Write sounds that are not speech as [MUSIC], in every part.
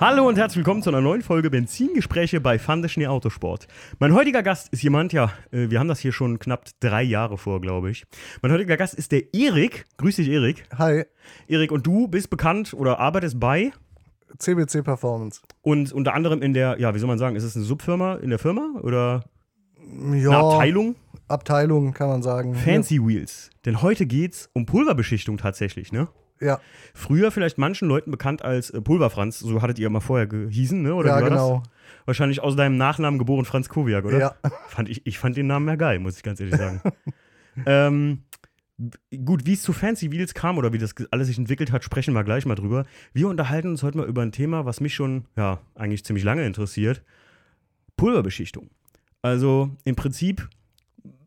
Hallo und herzlich willkommen zu einer neuen Folge Benzingespräche bei Fandeschnee Autosport. Mein heutiger Gast ist jemand, ja, äh, wir haben das hier schon knapp drei Jahre vor, glaube ich. Mein heutiger Gast ist der Erik. Grüß dich, Erik. Hi, Erik, und du bist bekannt oder arbeitest bei CBC Performance. und unter anderem in der, ja, wie soll man sagen, ist es eine Subfirma in der Firma oder Ja, eine Abteilung? Abteilung kann man sagen. Fancy Wheels. Denn heute geht's um Pulverbeschichtung tatsächlich, ne? Ja, Früher vielleicht manchen Leuten bekannt als äh, Pulverfranz, so hattet ihr mal vorher gehießen, ne? Oder ja genau. das? Wahrscheinlich aus deinem Nachnamen geboren Franz Kowiak, oder? Ja. Fand ich, ich fand den Namen ja geil, muss ich ganz ehrlich sagen. [LAUGHS] ähm, gut, wie es zu Fancy Wheels kam oder wie das alles sich entwickelt hat, sprechen wir gleich mal drüber. Wir unterhalten uns heute mal über ein Thema, was mich schon, ja, eigentlich ziemlich lange interessiert. Pulverbeschichtung. Also im Prinzip,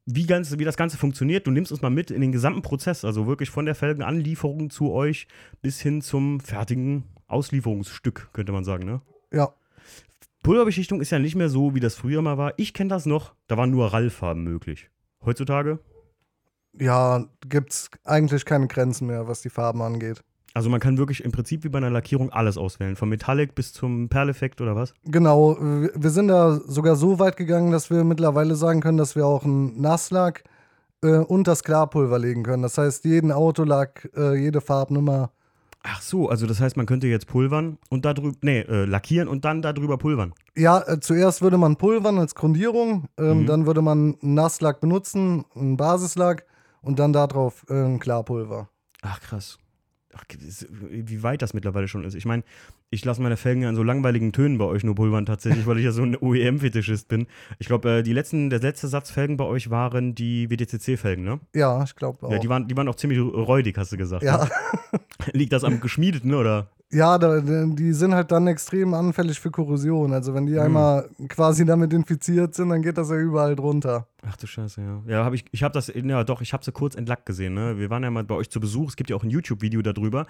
wie, ganz, wie das Ganze funktioniert. Du nimmst uns mal mit in den gesamten Prozess, also wirklich von der Felgenanlieferung zu euch bis hin zum fertigen Auslieferungsstück, könnte man sagen, ne? Ja, Pulverbeschichtung ist ja nicht mehr so, wie das früher mal war. Ich kenne das noch, da waren nur Rallfarben möglich. Heutzutage, ja, gibt's eigentlich keine Grenzen mehr, was die Farben angeht. Also man kann wirklich im Prinzip wie bei einer Lackierung alles auswählen. Vom Metallic bis zum Perleffekt oder was? Genau, wir sind da sogar so weit gegangen, dass wir mittlerweile sagen können, dass wir auch einen Nasslack äh, und das Klarpulver legen können. Das heißt, jeden Autolack, äh, jede Farbnummer. Ach so, also das heißt, man könnte jetzt pulvern und darüber, nee, äh, lackieren und dann darüber pulvern. Ja, äh, zuerst würde man pulvern als Grundierung, ähm, Mhm. dann würde man einen Nasslack benutzen, einen Basislack und dann darauf äh, ein Klarpulver. Ach krass. Ach, wie weit das mittlerweile schon ist. Ich meine, ich lasse meine Felgen ja in so langweiligen Tönen bei euch nur pulvern tatsächlich, weil ich ja so ein [LAUGHS] OEM-Fetischist bin. Ich glaube, äh, die letzten, der letzte Satz Felgen bei euch waren die WDCC-Felgen, ne? Ja, ich glaube auch. Ja, die waren, die waren auch ziemlich räudig, hast du gesagt. ja. Ne? [LAUGHS] Liegt das am Geschmiedeten, oder? Ja, da, die sind halt dann extrem anfällig für Korrosion. Also wenn die einmal quasi damit infiziert sind, dann geht das ja überall drunter. Ach du Scheiße, ja. Ja, hab ich, ich habe das, ja doch, ich habe sie kurz entlackt gesehen, ne? Wir waren ja mal bei euch zu Besuch, es gibt ja auch ein YouTube-Video darüber.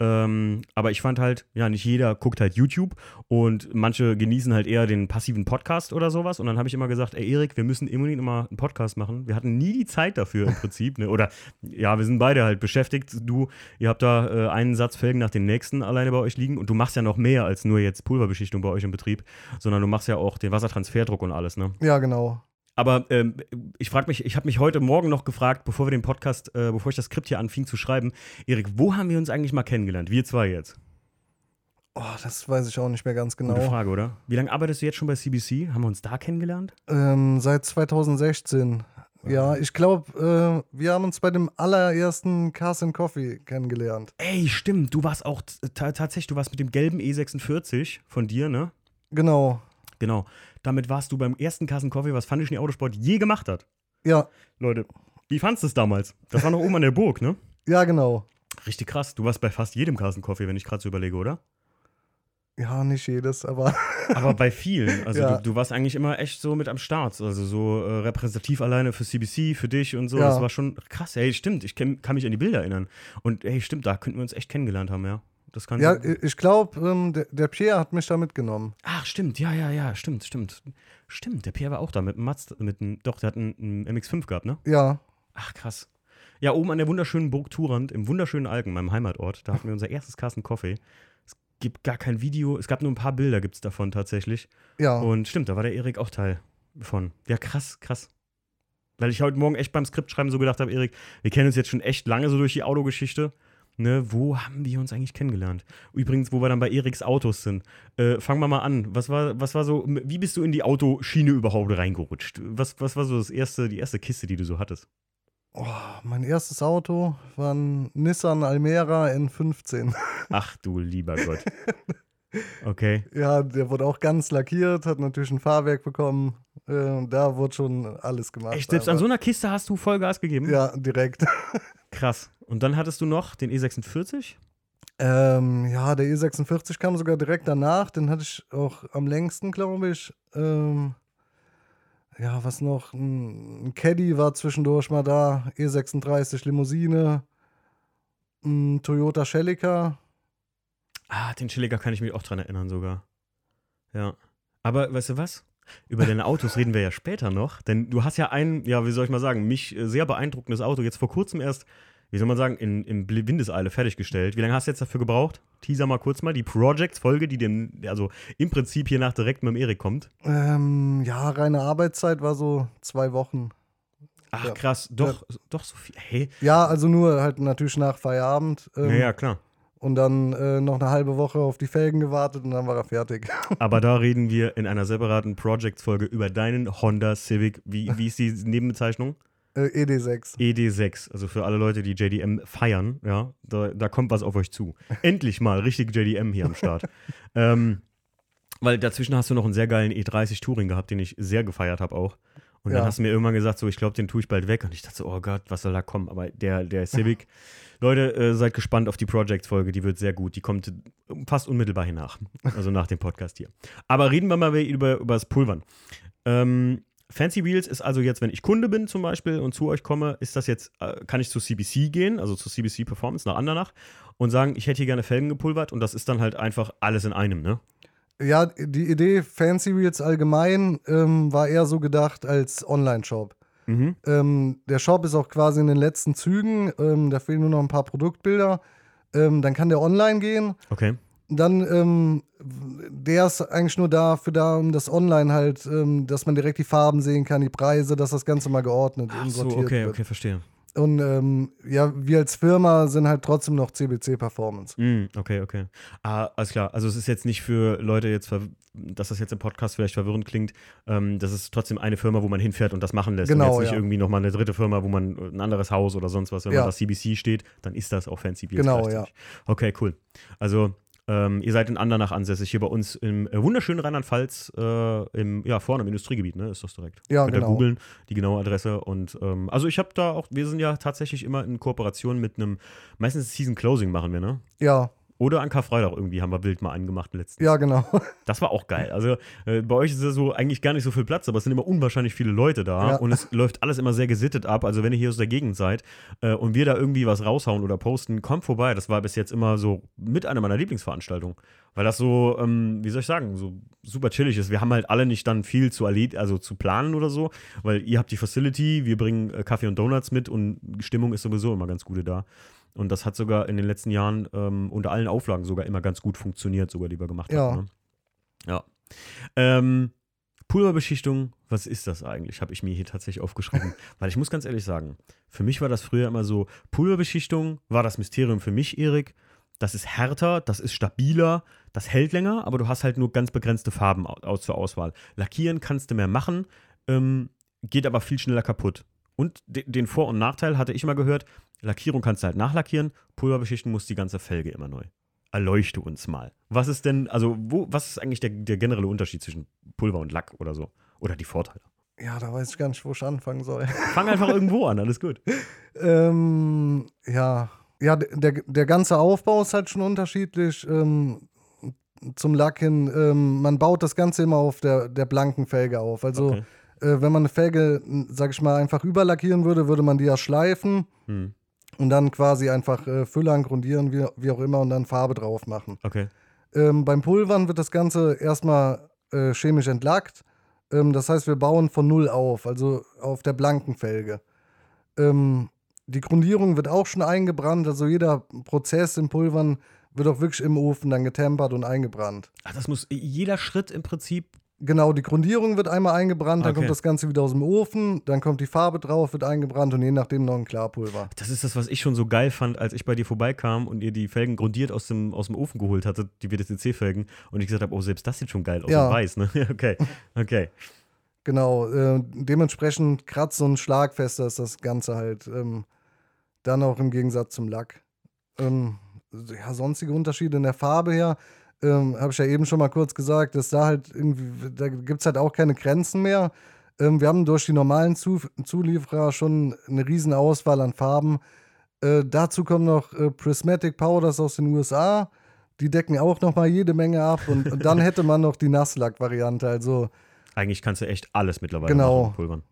Ähm, aber ich fand halt, ja, nicht jeder guckt halt YouTube und manche genießen halt eher den passiven Podcast oder sowas. Und dann habe ich immer gesagt, ey Erik, wir müssen unbedingt immer einen Podcast machen. Wir hatten nie die Zeit dafür im Prinzip, ne? Oder ja, wir sind beide halt beschäftigt. Du, ihr habt da äh, einen Satz Felgen nach dem nächsten alleine bei euch liegen und du machst ja noch mehr als nur jetzt Pulverbeschichtung bei euch im Betrieb, sondern du machst ja auch den Wassertransferdruck und alles, ne? Ja, genau. Aber ähm, ich frage mich, ich habe mich heute Morgen noch gefragt, bevor wir den Podcast, äh, bevor ich das Skript hier anfing zu schreiben, Erik, wo haben wir uns eigentlich mal kennengelernt? Wir zwei jetzt. Oh, das weiß ich auch nicht mehr ganz Gute genau. Frage, oder? Wie lange arbeitest du jetzt schon bei CBC? Haben wir uns da kennengelernt? Ähm, seit 2016. Ja, ich glaube, äh, wir haben uns bei dem allerersten Cars and Coffee kennengelernt. Ey, stimmt, du warst auch tatsächlich, du warst mit dem gelben E46 von dir, ne? Genau. Genau. Damit warst du beim ersten Kassen Coffee, was Fundition Autosport je gemacht hat. Ja, Leute, wie fandest du es damals? Das war noch oben an der Burg, ne? ja, genau. Richtig krass. Du warst bei fast jedem Kassen Coffee, wenn ich gerade so überlege, oder? Ja, nicht jedes, aber [LAUGHS] Aber bei vielen. Also Ja. du, du warst eigentlich immer echt so mit am Start. Also so äh, repräsentativ alleine für CBC, für dich und so. Ja. Das war schon krass. Ey, stimmt. Ich kenn, kann mich an die Bilder erinnern. Und ey, stimmt, da könnten wir uns echt kennengelernt haben, ja. Das kann ja, ich glaube, ähm, der, der Pierre hat mich da mitgenommen. Ach, stimmt. Ja, ja, ja. Stimmt, stimmt. Stimmt, der Pierre war auch da mit einem Mazda, mit einem, doch, der hat einen, einen MX5 gehabt, ne? Ja, Ach, krass. Ja, oben an der wunderschönen Burg Turand, im wunderschönen Alken, meinem Heimatort, da hatten wir unser erstes Carsten Coffee. Es gibt gar kein Video, es gab nur ein paar Bilder, gibt es davon tatsächlich. ja. Und stimmt, da war der Erik auch Teil von. Ja, krass, krass. Weil ich heute Morgen echt beim Skriptschreiben so gedacht habe, Erik, wir kennen uns jetzt schon echt lange so durch die Autogeschichte. Ne, wo haben wir uns eigentlich kennengelernt? Übrigens, wo wir dann bei Eriks Autos sind. Äh, fangen wir mal an. Was war, was war so, wie bist du in die Autoschiene überhaupt reingerutscht? Was, was war so das erste, die erste Kiste, die du so hattest? Oh, mein erstes Auto war ein Nissan Almera N15. [LAUGHS] Ach du lieber Gott. [LAUGHS] Okay. Ja, der wurde auch ganz lackiert, hat natürlich ein Fahrwerk bekommen. Äh, da wurde schon alles gemacht. Echt, selbst an so einer Kiste hast du Vollgas gegeben? Ja, direkt. [LAUGHS] Krass. Und dann hattest du noch den E46? Ähm, ja, der E46 kam sogar direkt danach. Den hatte ich auch am längsten, glaube ich. Ähm, ja, was noch? Ein, Caddy war zwischendurch mal da. E36 Limousine. Ein Toyota Celica. Ah, den Chilliger kann ich mich auch dran erinnern sogar. Ja. Aber weißt du was? Über deine Autos reden wir ja später noch, denn du hast ja ein, ja, wie soll ich mal sagen, mich äh, sehr beeindruckendes Auto jetzt vor kurzem erst wie soll man sagen, in, in Windeseile fertiggestellt. Wie lange hast du jetzt dafür gebraucht? Teaser mal kurz mal. Die Projects-Folge, die dem, also im Prinzip hier nach direkt mit dem Erik kommt. Ähm, ja, reine Arbeitszeit war so zwei Wochen. Ach Ja. krass, doch, doch so viel. Hey, Ja, also nur halt natürlich nach Feierabend. Ähm, ja, ja, klar. Und dann äh, noch eine halbe Woche auf die Felgen gewartet und dann war er fertig. [LAUGHS] Aber da reden wir in einer separaten Projects-Folge über deinen Honda Civic. Wie, wie ist die Nebenbezeichnung? Äh, ED6. ED6. Also für alle Leute, die JDM feiern, ja, da, da kommt was auf euch zu. [LAUGHS] Endlich mal richtig JDM hier am Start. ähm, weil dazwischen hast du noch einen sehr geilen E30 Touring gehabt, den ich sehr gefeiert habe auch. Und dann Ja. hast du mir irgendwann gesagt, so, ich glaube, den tue ich bald weg. Und ich dachte so, oh Gott, was soll da kommen? Aber der, der Civic, [LAUGHS] Leute, äh, seid gespannt auf die Project-Folge, die wird sehr gut. Die kommt fast unmittelbar hiernach. Also nach dem Podcast hier. Aber reden wir mal über, über das Pulvern. Ähm, Fancy Wheels ist also jetzt, wenn ich Kunde bin zum Beispiel und zu euch komme, ist das jetzt, äh, kann ich zu CBC gehen, also zu CBC Performance nach Andernach und sagen, ich hätte hier gerne Felgen gepulvert und das ist dann halt einfach alles in einem, ne? Ja, die Idee Fancy Wheels allgemein ähm, war eher so gedacht als Online-Shop. Mhm. Ähm, der Shop ist auch quasi in den letzten Zügen. Ähm, da fehlen nur noch ein paar Produktbilder. Ähm, dann kann der online gehen. Okay. Dann, ähm, der ist eigentlich nur dafür da, um das Online halt, ähm, dass man direkt die Farben sehen kann, die Preise, dass das Ganze mal geordnet Ach und so, sortiert okay, wird. okay, verstehe. Und ähm, ja, wir als Firma sind halt trotzdem noch CBC Performance. Mm, okay, okay. Ah, alles klar. Also es ist jetzt nicht für Leute jetzt, dass das jetzt im Podcast vielleicht verwirrend klingt. Ähm, das ist trotzdem eine Firma, wo man hinfährt und das machen lässt. Genau, und jetzt nicht ja. irgendwie nochmal eine dritte Firma, wo man äh, ein anderes Haus oder sonst was, wenn Ja. man da CBC steht, dann ist das auch Fancy Wheels Genau, gleichzeitig. Okay, cool. Also ähm, ihr seid in Andernach ansässig, hier bei uns im äh, wunderschönen Rheinland-Pfalz, äh, im, ja, vorne im Industriegebiet, ne, ist das direkt. Ja, Könnt ihr genau. googeln, die genaue Adresse. Und ähm, also ich habe da auch, wir sind ja tatsächlich immer in Kooperation mit einem, meistens Season Closing machen wir, ne? Ja, Oder an Karfreitag irgendwie haben wir wild mal einen gemacht letztens. ja, genau. [LAUGHS] Das war auch geil. Also äh, bei euch ist ja so eigentlich gar nicht so viel Platz, aber es sind immer unwahrscheinlich viele Leute da Ja. und es [LAUGHS] läuft alles immer sehr gesittet ab. Also wenn ihr hier aus der Gegend seid äh, und wir da irgendwie was raushauen oder posten, kommt vorbei. Das war bis jetzt immer so mit einer meiner Lieblingsveranstaltungen. Weil das so, ähm, wie soll ich sagen, so super chillig ist. Wir haben halt alle nicht dann viel zu erled also zu planen oder so, weil ihr habt die Facility, wir bringen äh, Kaffee und Donuts mit und die Stimmung ist sowieso immer ganz gute da. Und das hat sogar in den letzten Jahren ähm, unter allen Auflagen sogar immer ganz gut funktioniert, sogar die wir gemacht Ja. haben. Ne? Ja. Ähm, Pulverbeschichtung, was ist das eigentlich? Habe ich mir hier tatsächlich aufgeschrieben. [LAUGHS] Weil ich muss ganz ehrlich sagen, für mich war das früher immer so, Pulverbeschichtung war das Mysterium für mich, Erik. Das ist härter, das ist stabiler, das hält länger, aber du hast halt nur ganz begrenzte Farben au- aus zur Auswahl. Lackieren kannst du mehr machen, ähm, geht aber viel schneller kaputt. Und de den Vor- und Nachteil hatte ich mal gehört, Lackierung kannst du halt nachlackieren, Pulverbeschichten muss die ganze Felge immer neu. Erleuchte uns mal. Was ist denn, also, wo, was ist eigentlich der, der generelle Unterschied zwischen Pulver und Lack oder so? Oder die Vorteile? Ja, da weiß ich gar nicht, wo ich anfangen soll. [LAUGHS] Fang einfach irgendwo an, alles gut. [LAUGHS] ähm, ja, ja, der, der ganze Aufbau ist halt schon unterschiedlich. Ähm, zum Lack hin, ähm, man baut das Ganze immer auf der, der blanken Felge auf. Also, Okay. äh, wenn man eine Felge, sag ich mal, einfach überlackieren würde, würde man die ja schleifen Hm. Und dann quasi einfach äh, füllern, grundieren, wie, wie auch immer, und dann Farbe drauf machen. Okay. Ähm, beim Pulvern wird das Ganze erstmal äh, chemisch entlackt. Ähm, das heißt, wir bauen von Null auf, also auf der blanken Felge. Ähm, die Grundierung wird auch schon eingebrannt, also jeder Prozess im Pulvern wird auch wirklich im Ofen dann getempert und eingebrannt. Ach, das muss jeder Schritt im Prinzip. Genau, die Grundierung wird einmal eingebrannt, dann Okay. kommt das Ganze wieder aus dem Ofen, dann kommt die Farbe drauf, wird eingebrannt und je nachdem noch ein Klarpulver. Das ist das, was ich schon so geil fand, als ich bei dir vorbeikam und ihr die Felgen grundiert aus dem, aus dem Ofen geholt hattet, die WTCC-Felgen, und ich gesagt habe, oh, selbst das sieht schon geil aus Ja. und weiß, ne? [LAUGHS] okay. Okay. Genau, äh, dementsprechend kratz- und schlagfester ist das Ganze halt. Ähm, dann auch im Gegensatz zum Lack. Ähm, ja, sonstige Unterschiede in der Farbe her, ähm, habe ich ja eben schon mal kurz gesagt, dass da halt irgendwie, da gibt es halt auch keine Grenzen mehr. Ähm, wir haben durch die normalen Zu Zulieferer schon eine riesen Auswahl an Farben. Äh, dazu kommen noch äh, Prismatic Powders aus den USA. Die decken auch noch mal jede Menge ab. Und, und dann [LAUGHS] hätte man noch die Nasslack-Variante. Also Eigentlich kannst du echt alles mittlerweile Genau. machen Pulvern.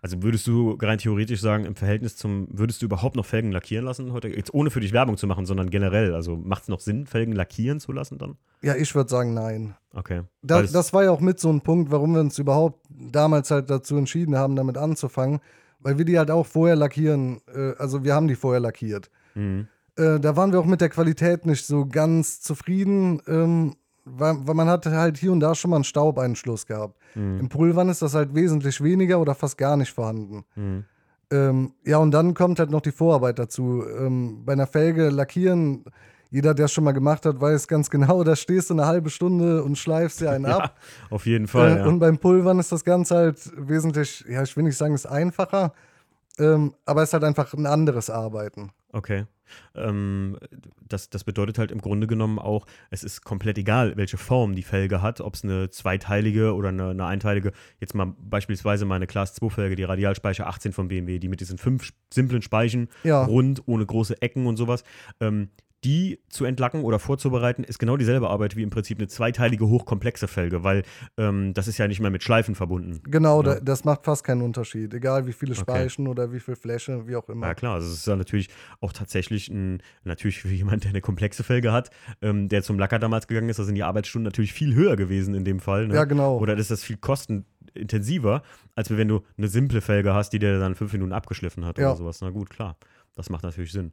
Also würdest du rein theoretisch sagen, im Verhältnis zum, würdest du überhaupt noch Felgen lackieren lassen heute? Jetzt ohne für dich Werbung zu machen, sondern generell. Also macht es noch Sinn, Felgen lackieren zu lassen dann? Ja, ich würde sagen, nein. Okay. Da, das war ja auch mit so ein Punkt, warum wir uns überhaupt damals halt dazu entschieden haben, damit anzufangen, weil wir die halt auch vorher lackieren. Äh, also wir haben die vorher lackiert. Mhm. Äh, da waren wir auch mit der Qualität nicht so ganz zufrieden, ähm, weil, weil man hatte halt hier und da schon mal einen Staubeinschluss gehabt. Mhm. Im Pulvern ist das halt wesentlich weniger oder fast gar nicht vorhanden. Mhm. Ähm, ja, und dann kommt halt noch die Vorarbeit dazu. Ähm, bei einer Felge lackieren, jeder, der es schon mal gemacht hat, weiß ganz genau, [LAUGHS] da stehst du eine halbe Stunde und schleifst dir einen [LAUGHS] ab. Ja, auf jeden Fall. Äh, ja. Und beim Pulvern ist das Ganze halt wesentlich, ja, ich will nicht sagen, es ist einfacher, ähm, aber es ist halt einfach ein anderes Arbeiten. Okay. Ähm, das, das bedeutet halt im Grunde genommen auch, es ist komplett egal, welche Form die Felge hat, ob es eine zweiteilige oder eine, eine einteilige, jetzt mal beispielsweise meine Class 2 Felge, die Radialspeicher 18 von BMW, die mit diesen fünf simplen Speichen, Ja. rund, ohne große Ecken und sowas. Ähm, die zu entlacken oder vorzubereiten, ist genau dieselbe Arbeit wie im Prinzip eine zweiteilige, hochkomplexe Felge, weil ähm, das ist ja nicht mehr mit Schleifen verbunden. Genau, Ja. da, das macht fast keinen Unterschied, egal wie viele Speichen oder wie viel Fläche, wie auch immer. Ja klar, also es ist ja natürlich auch tatsächlich ein, natürlich für jemand, der eine komplexe Felge hat, ähm, der zum Lacker damals gegangen ist, da sind die Arbeitsstunden natürlich viel höher gewesen in dem Fall. Ne? Ja, genau. Oder ist das viel kostenintensiver, als wenn du eine simple Felge hast, die dir dann fünf Minuten abgeschliffen hat Ja. oder sowas. Na gut, klar, das macht natürlich Sinn.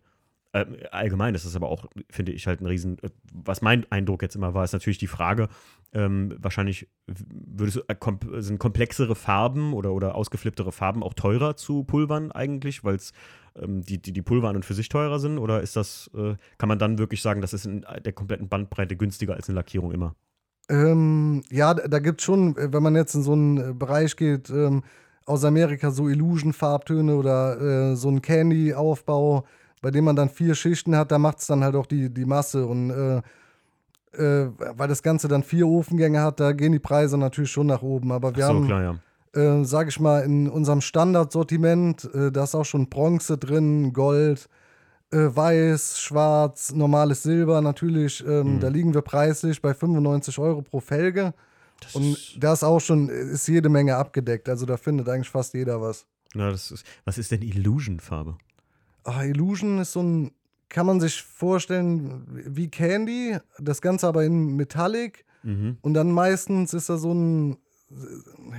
Ähm, allgemein ist das aber auch, finde ich, halt ein Riesen. äh, Was mein Eindruck jetzt immer war, ist natürlich die Frage, ähm, wahrscheinlich würdest äh, kom sind komplexere Farben oder, oder ausgeflipptere Farben auch teurer zu pulvern eigentlich, weil es ähm, die, die, die Pulver an und für sich teurer sind? Oder ist das, äh, kann man dann wirklich sagen, das ist in der kompletten Bandbreite günstiger als eine Lackierung immer? Ähm, ja, da, gibt es schon, äh, wenn man jetzt in so einen äh, Bereich geht, ähm, aus Amerika so Illusion-Farbtöne oder äh, so ein Candy-Aufbau, bei dem man dann vier Schichten hat, da macht es dann halt auch die, die Masse. Und äh, äh, weil das Ganze dann vier Ofengänge hat, da gehen die Preise natürlich schon nach oben. Aber wir so, haben, klar, ja. äh, sag ich mal, in unserem Standardsortiment, äh, da ist auch schon Bronze drin, Gold, äh, Weiß, Schwarz, normales Silber natürlich. Ähm, Mhm. Da liegen wir preislich bei 95 Euro pro Felge. Das Und da ist auch schon, ist jede Menge abgedeckt. Also da findet eigentlich fast jeder was. na, das ist, was ist denn Illusion-Farbe? Ah, Illusion ist so ein, kann man sich vorstellen, wie Candy, das Ganze aber in Metallic. Mhm. Und dann meistens ist da so ein,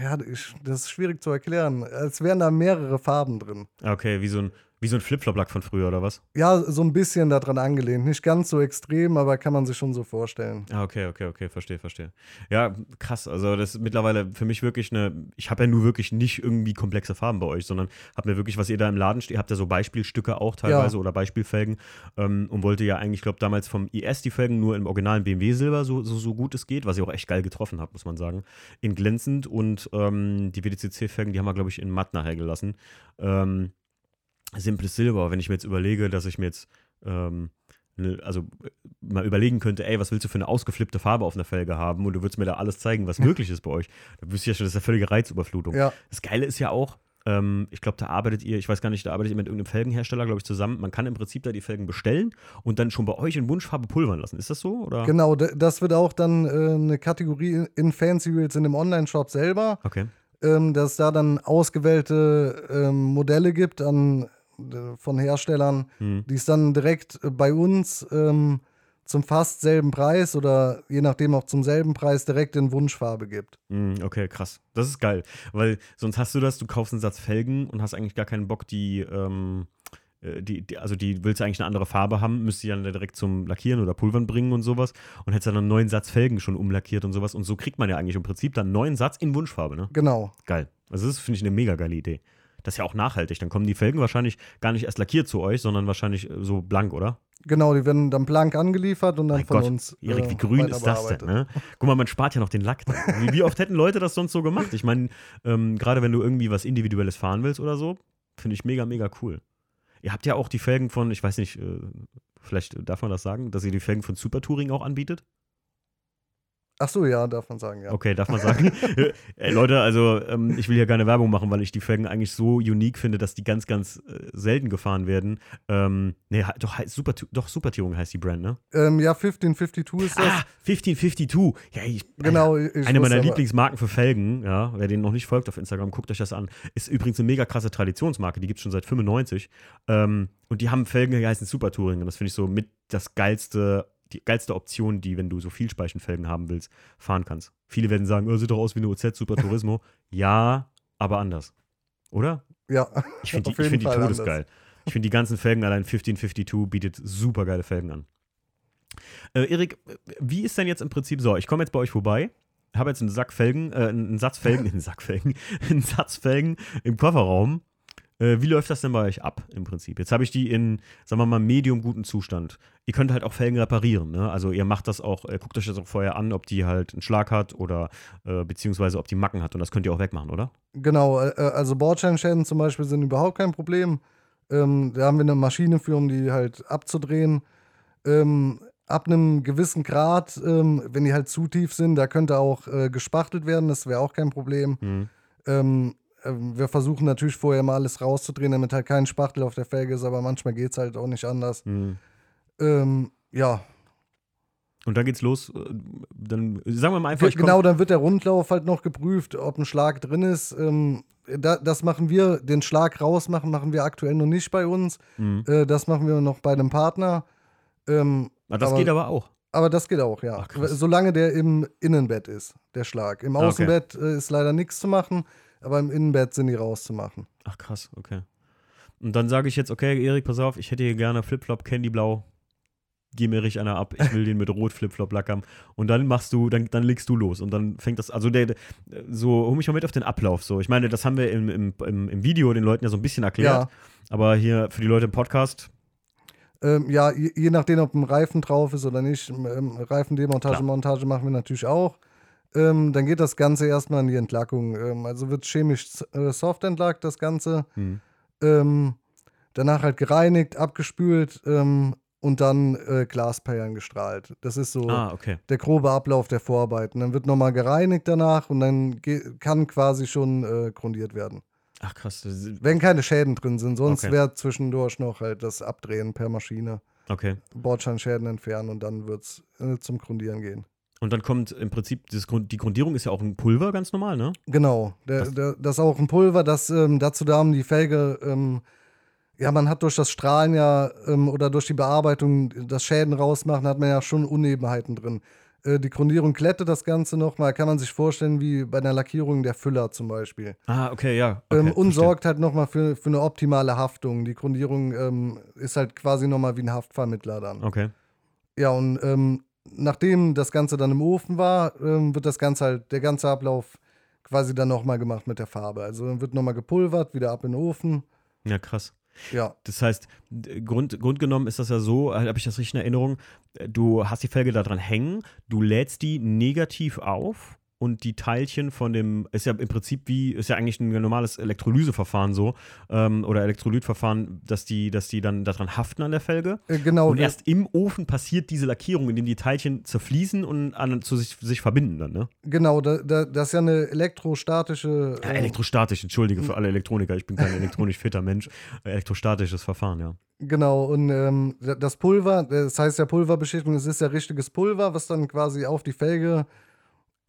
ja, das ist schwierig zu erklären, als wären da mehrere Farben drin. Okay, wie so ein, wie so ein Flip-Flop-Lack von früher, oder was? Ja, so ein bisschen daran angelehnt. Nicht ganz so extrem, aber kann man sich schon so vorstellen. Ah, okay, okay, okay, verstehe, verstehe. Ja, krass. Also, das ist mittlerweile für mich wirklich eine. Ich habe ja nur wirklich nicht irgendwie komplexe Farben bei euch, sondern habe mir wirklich, was ihr da im Laden steht, ihr habt ja so Beispielstücke auch teilweise oder Beispielfelgen ähm, und wollte ja eigentlich, ich glaube, damals vom IS die Felgen nur im originalen BMW-Silber, so, so, so gut es geht, was ihr auch echt geil getroffen habt, muss man sagen. In glänzend und ähm, die WDCC-Felgen, die haben wir, glaube ich, in matt nachher gelassen. Ähm, simples Silber, wenn ich mir jetzt überlege, dass ich mir jetzt. Ähm, ne, also äh, mal überlegen könnte, ey, was willst du für eine ausgeflippte Farbe auf einer Felge haben und du würdest mir da alles zeigen, was möglich ist bei euch. Da wüsste ich ja schon, das ist ja völlige Reizüberflutung. Ja, Das Geile ist ja auch, ähm, ich glaube, da arbeitet ihr, ich weiß gar nicht, da arbeitet ihr mit irgendeinem Felgenhersteller, glaube ich, zusammen. Man kann im Prinzip da die Felgen bestellen und dann schon bei euch in Wunschfarbe pulvern lassen. Ist das so? Oder? genau. Das wird auch dann äh, eine Kategorie in Fancy Wheels in dem Online-Shop selber. Okay. ähm, dass es da dann ausgewählte ähm, Modelle gibt an, von Herstellern, Hm. die es dann direkt äh, bei uns ähm, zum fast selben Preis oder je nachdem auch zum selben Preis direkt in Wunschfarbe gibt. Mm, Okay, krass. Das ist geil. Weil sonst hast du das, du kaufst einen Satz Felgen und hast eigentlich gar keinen Bock, die, ähm, äh, die, die also die willst du eigentlich eine andere Farbe haben, müsst ihr dann direkt zum Lackieren oder Pulvern bringen und sowas und hättest dann einen neuen Satz Felgen schon umlackiert und sowas. Und so kriegt man ja eigentlich im Prinzip dann einen neuen Satz in Wunschfarbe, ne? Genau. Geil. Also das finde ich eine mega geile Idee. Das ist ja auch nachhaltig. Dann kommen die Felgen wahrscheinlich gar nicht erst lackiert zu euch, sondern wahrscheinlich äh, so blank, oder? Genau, die werden dann blank angeliefert und dann Mein von Gott, uns. Erik, äh, wie grün weiter ist das denn? Ne? Guck mal, man spart ja noch den Lack. [LAUGHS] Wie, wie oft hätten Leute das sonst so gemacht? Ich meine, ähm, gerade wenn du irgendwie was Individuelles fahren willst oder so, finde ich mega, mega cool. Ihr habt ja auch die Felgen von, ich weiß nicht, äh, vielleicht darf man das sagen, dass ihr die Felgen von Super Touring auch anbietet? Ach so, ja, darf man sagen, ja. Okay, darf man sagen. [LAUGHS] Äh, Ey, Leute, also ähm, ich will hier keine Werbung machen, weil ich die Felgen eigentlich so unique finde, dass die ganz, ganz äh, selten gefahren werden. Ähm, nee, doch, Super, doch, Super Touring heißt die Brand, ne? Ähm, ja, 1552 ist das. Ah, 1552. Ja, ich, genau. Ich eine meiner aber- Lieblingsmarken für Felgen, ja, wer denen noch nicht folgt auf Instagram, guckt euch das an. Ist übrigens eine mega krasse Traditionsmarke, die gibt es schon seit 95. Ähm, und die haben Felgen, die heißen Super Touring. Und das finde ich so mit das geilste, die geilste Option, die, wenn du so viel Speichenfelgen haben willst, fahren kannst. Viele werden sagen, oh, sieht doch aus wie eine OZ Super [LAUGHS] Turismo. ja, aber anders. Oder? Ja. Ich finde die, ich find die todesgeil. Ich finde die ganzen Felgen, allein 1552 bietet super geile Felgen an. Äh, Erik, wie ist denn jetzt im Prinzip so? Ich komme jetzt bei euch vorbei, habe jetzt einen Sack Felgen, äh, einen Satz Felgen, [LAUGHS] einen Sack Felgen, einen Satz Felgen im Kofferraum. Äh, wie läuft das denn bei euch ab im Prinzip? Jetzt habe ich die in, sagen wir mal, medium guten Zustand. Ihr könnt halt auch Felgen reparieren, ne? Also ihr macht das auch, äh, guckt euch das auch vorher an, ob die halt einen Schlag hat oder äh, beziehungsweise ob die Macken hat und das könnt ihr auch wegmachen, oder? Genau, äh, also Bordsteinschäden zum Beispiel sind überhaupt kein Problem. Ähm, da haben wir eine Maschine für, um die halt abzudrehen. Ähm, ab einem gewissen Grad, ähm, wenn die halt zu tief sind, da könnte auch äh, gespachtelt werden, das wäre auch kein Problem. Mhm. Ähm, wir versuchen natürlich vorher mal alles rauszudrehen, damit halt kein Spachtel auf der Felge ist, aber manchmal geht es halt auch nicht anders. Mhm. Ähm, ja, Und dann geht's los. äh, Dann sagen wir mal einfach, genau, dann wird der Rundlauf halt noch geprüft, ob ein Schlag drin ist. Ähm, da, das machen wir, den Schlag rausmachen, machen wir aktuell noch nicht bei uns. Mhm. Äh, das machen wir noch bei einem Partner. Ähm, Ah, das aber- geht aber auch. aber das geht auch, ja. Ach. Solange der im Innenbett ist, der Schlag. Im Ah, okay. Außenbett äh, ist leider nichts zu machen, aber im Innenbett sind die rauszumachen. Ach krass, okay. Und dann sage ich jetzt, okay, Erik, pass auf, ich hätte hier gerne Flipflop Candyblau. Geh mir richtig einer ab, ich will den mit Rot Flipflop lackern. Und dann machst du, dann, dann legst du los. Und dann fängt das, also der, so, hol mich mal mit auf den Ablauf. So, ich meine, das haben wir im, im, im, im Video den Leuten ja so ein bisschen erklärt. Ja. Aber hier für die Leute im Podcast, Ähm, ja, je, je nachdem, ob ein Reifen drauf ist oder nicht. Ähm, Reifendemontage. Montage machen wir natürlich auch. Ähm, dann geht das Ganze erstmal in die Entlackung. Ähm, also wird chemisch äh, soft entlackt, das Ganze. hm, Ähm, danach halt gereinigt, abgespült ähm, und dann äh, Glasperlen gestrahlt. Das ist so ah, okay. der grobe Ablauf der Vorarbeiten. Dann wird nochmal gereinigt danach und dann kann quasi schon äh, grundiert werden. Ach krass. Wenn keine Schäden drin sind, sonst Okay. wäre zwischendurch noch halt das Abdrehen per Maschine. Okay. Bordsteinschäden entfernen und dann wird es äh, zum Grundieren gehen. Und dann kommt im Prinzip, das Grund, die Grundierung ist ja auch ein Pulver, ganz normal, ne? Genau, der, Was- der, das ist auch ein Pulver, das ähm, dazu da, um die Felge, ähm, ja, man hat durch das Strahlen ja ähm, oder durch die Bearbeitung das Schäden rausmachen, hat man ja schon Unebenheiten drin. Äh, die Grundierung glättet das Ganze nochmal, kann man sich vorstellen, wie bei einer Lackierung der Füller zum Beispiel. Ah, okay, ja. Okay, ähm, und verstehe. sorgt halt nochmal für, für eine optimale Haftung. Die Grundierung ähm, ist halt quasi nochmal wie ein Haftvermittler dann. Okay. Ja, und ähm, nachdem das Ganze dann im Ofen war, ähm, wird das Ganze halt, der ganze Ablauf quasi dann nochmal gemacht mit der Farbe. Also dann wird nochmal gepulvert, wieder ab in den Ofen. Ja, krass. Ja, Das heißt, Grund, grundgenommen ist das ja so, habe ich das richtig in Erinnerung, äh, du hast die Felge da dran hängen, du lädst die negativ auf und die Teilchen von dem, ist ja im Prinzip wie, ist ja eigentlich ein normales Elektrolyseverfahren so, ähm, oder Elektrolytverfahren, dass die, dass die dann daran haften an der Felge. äh, genau. Und erst im Ofen passiert diese Lackierung, indem die Teilchen zerfließen und an, zu sich, sich verbinden dann, ne? genau, da, da, das ist ja eine elektrostatische. Ja, äh, elektrostatisch, entschuldige für alle Elektroniker, ich bin kein elektronisch fitter Mensch. Elektrostatisches Verfahren, ja. Genau, und ähm, da- das Pulver, das heißt ja Pulverbeschichtung, es ist ja richtiges Pulver, was dann quasi auf die Felge,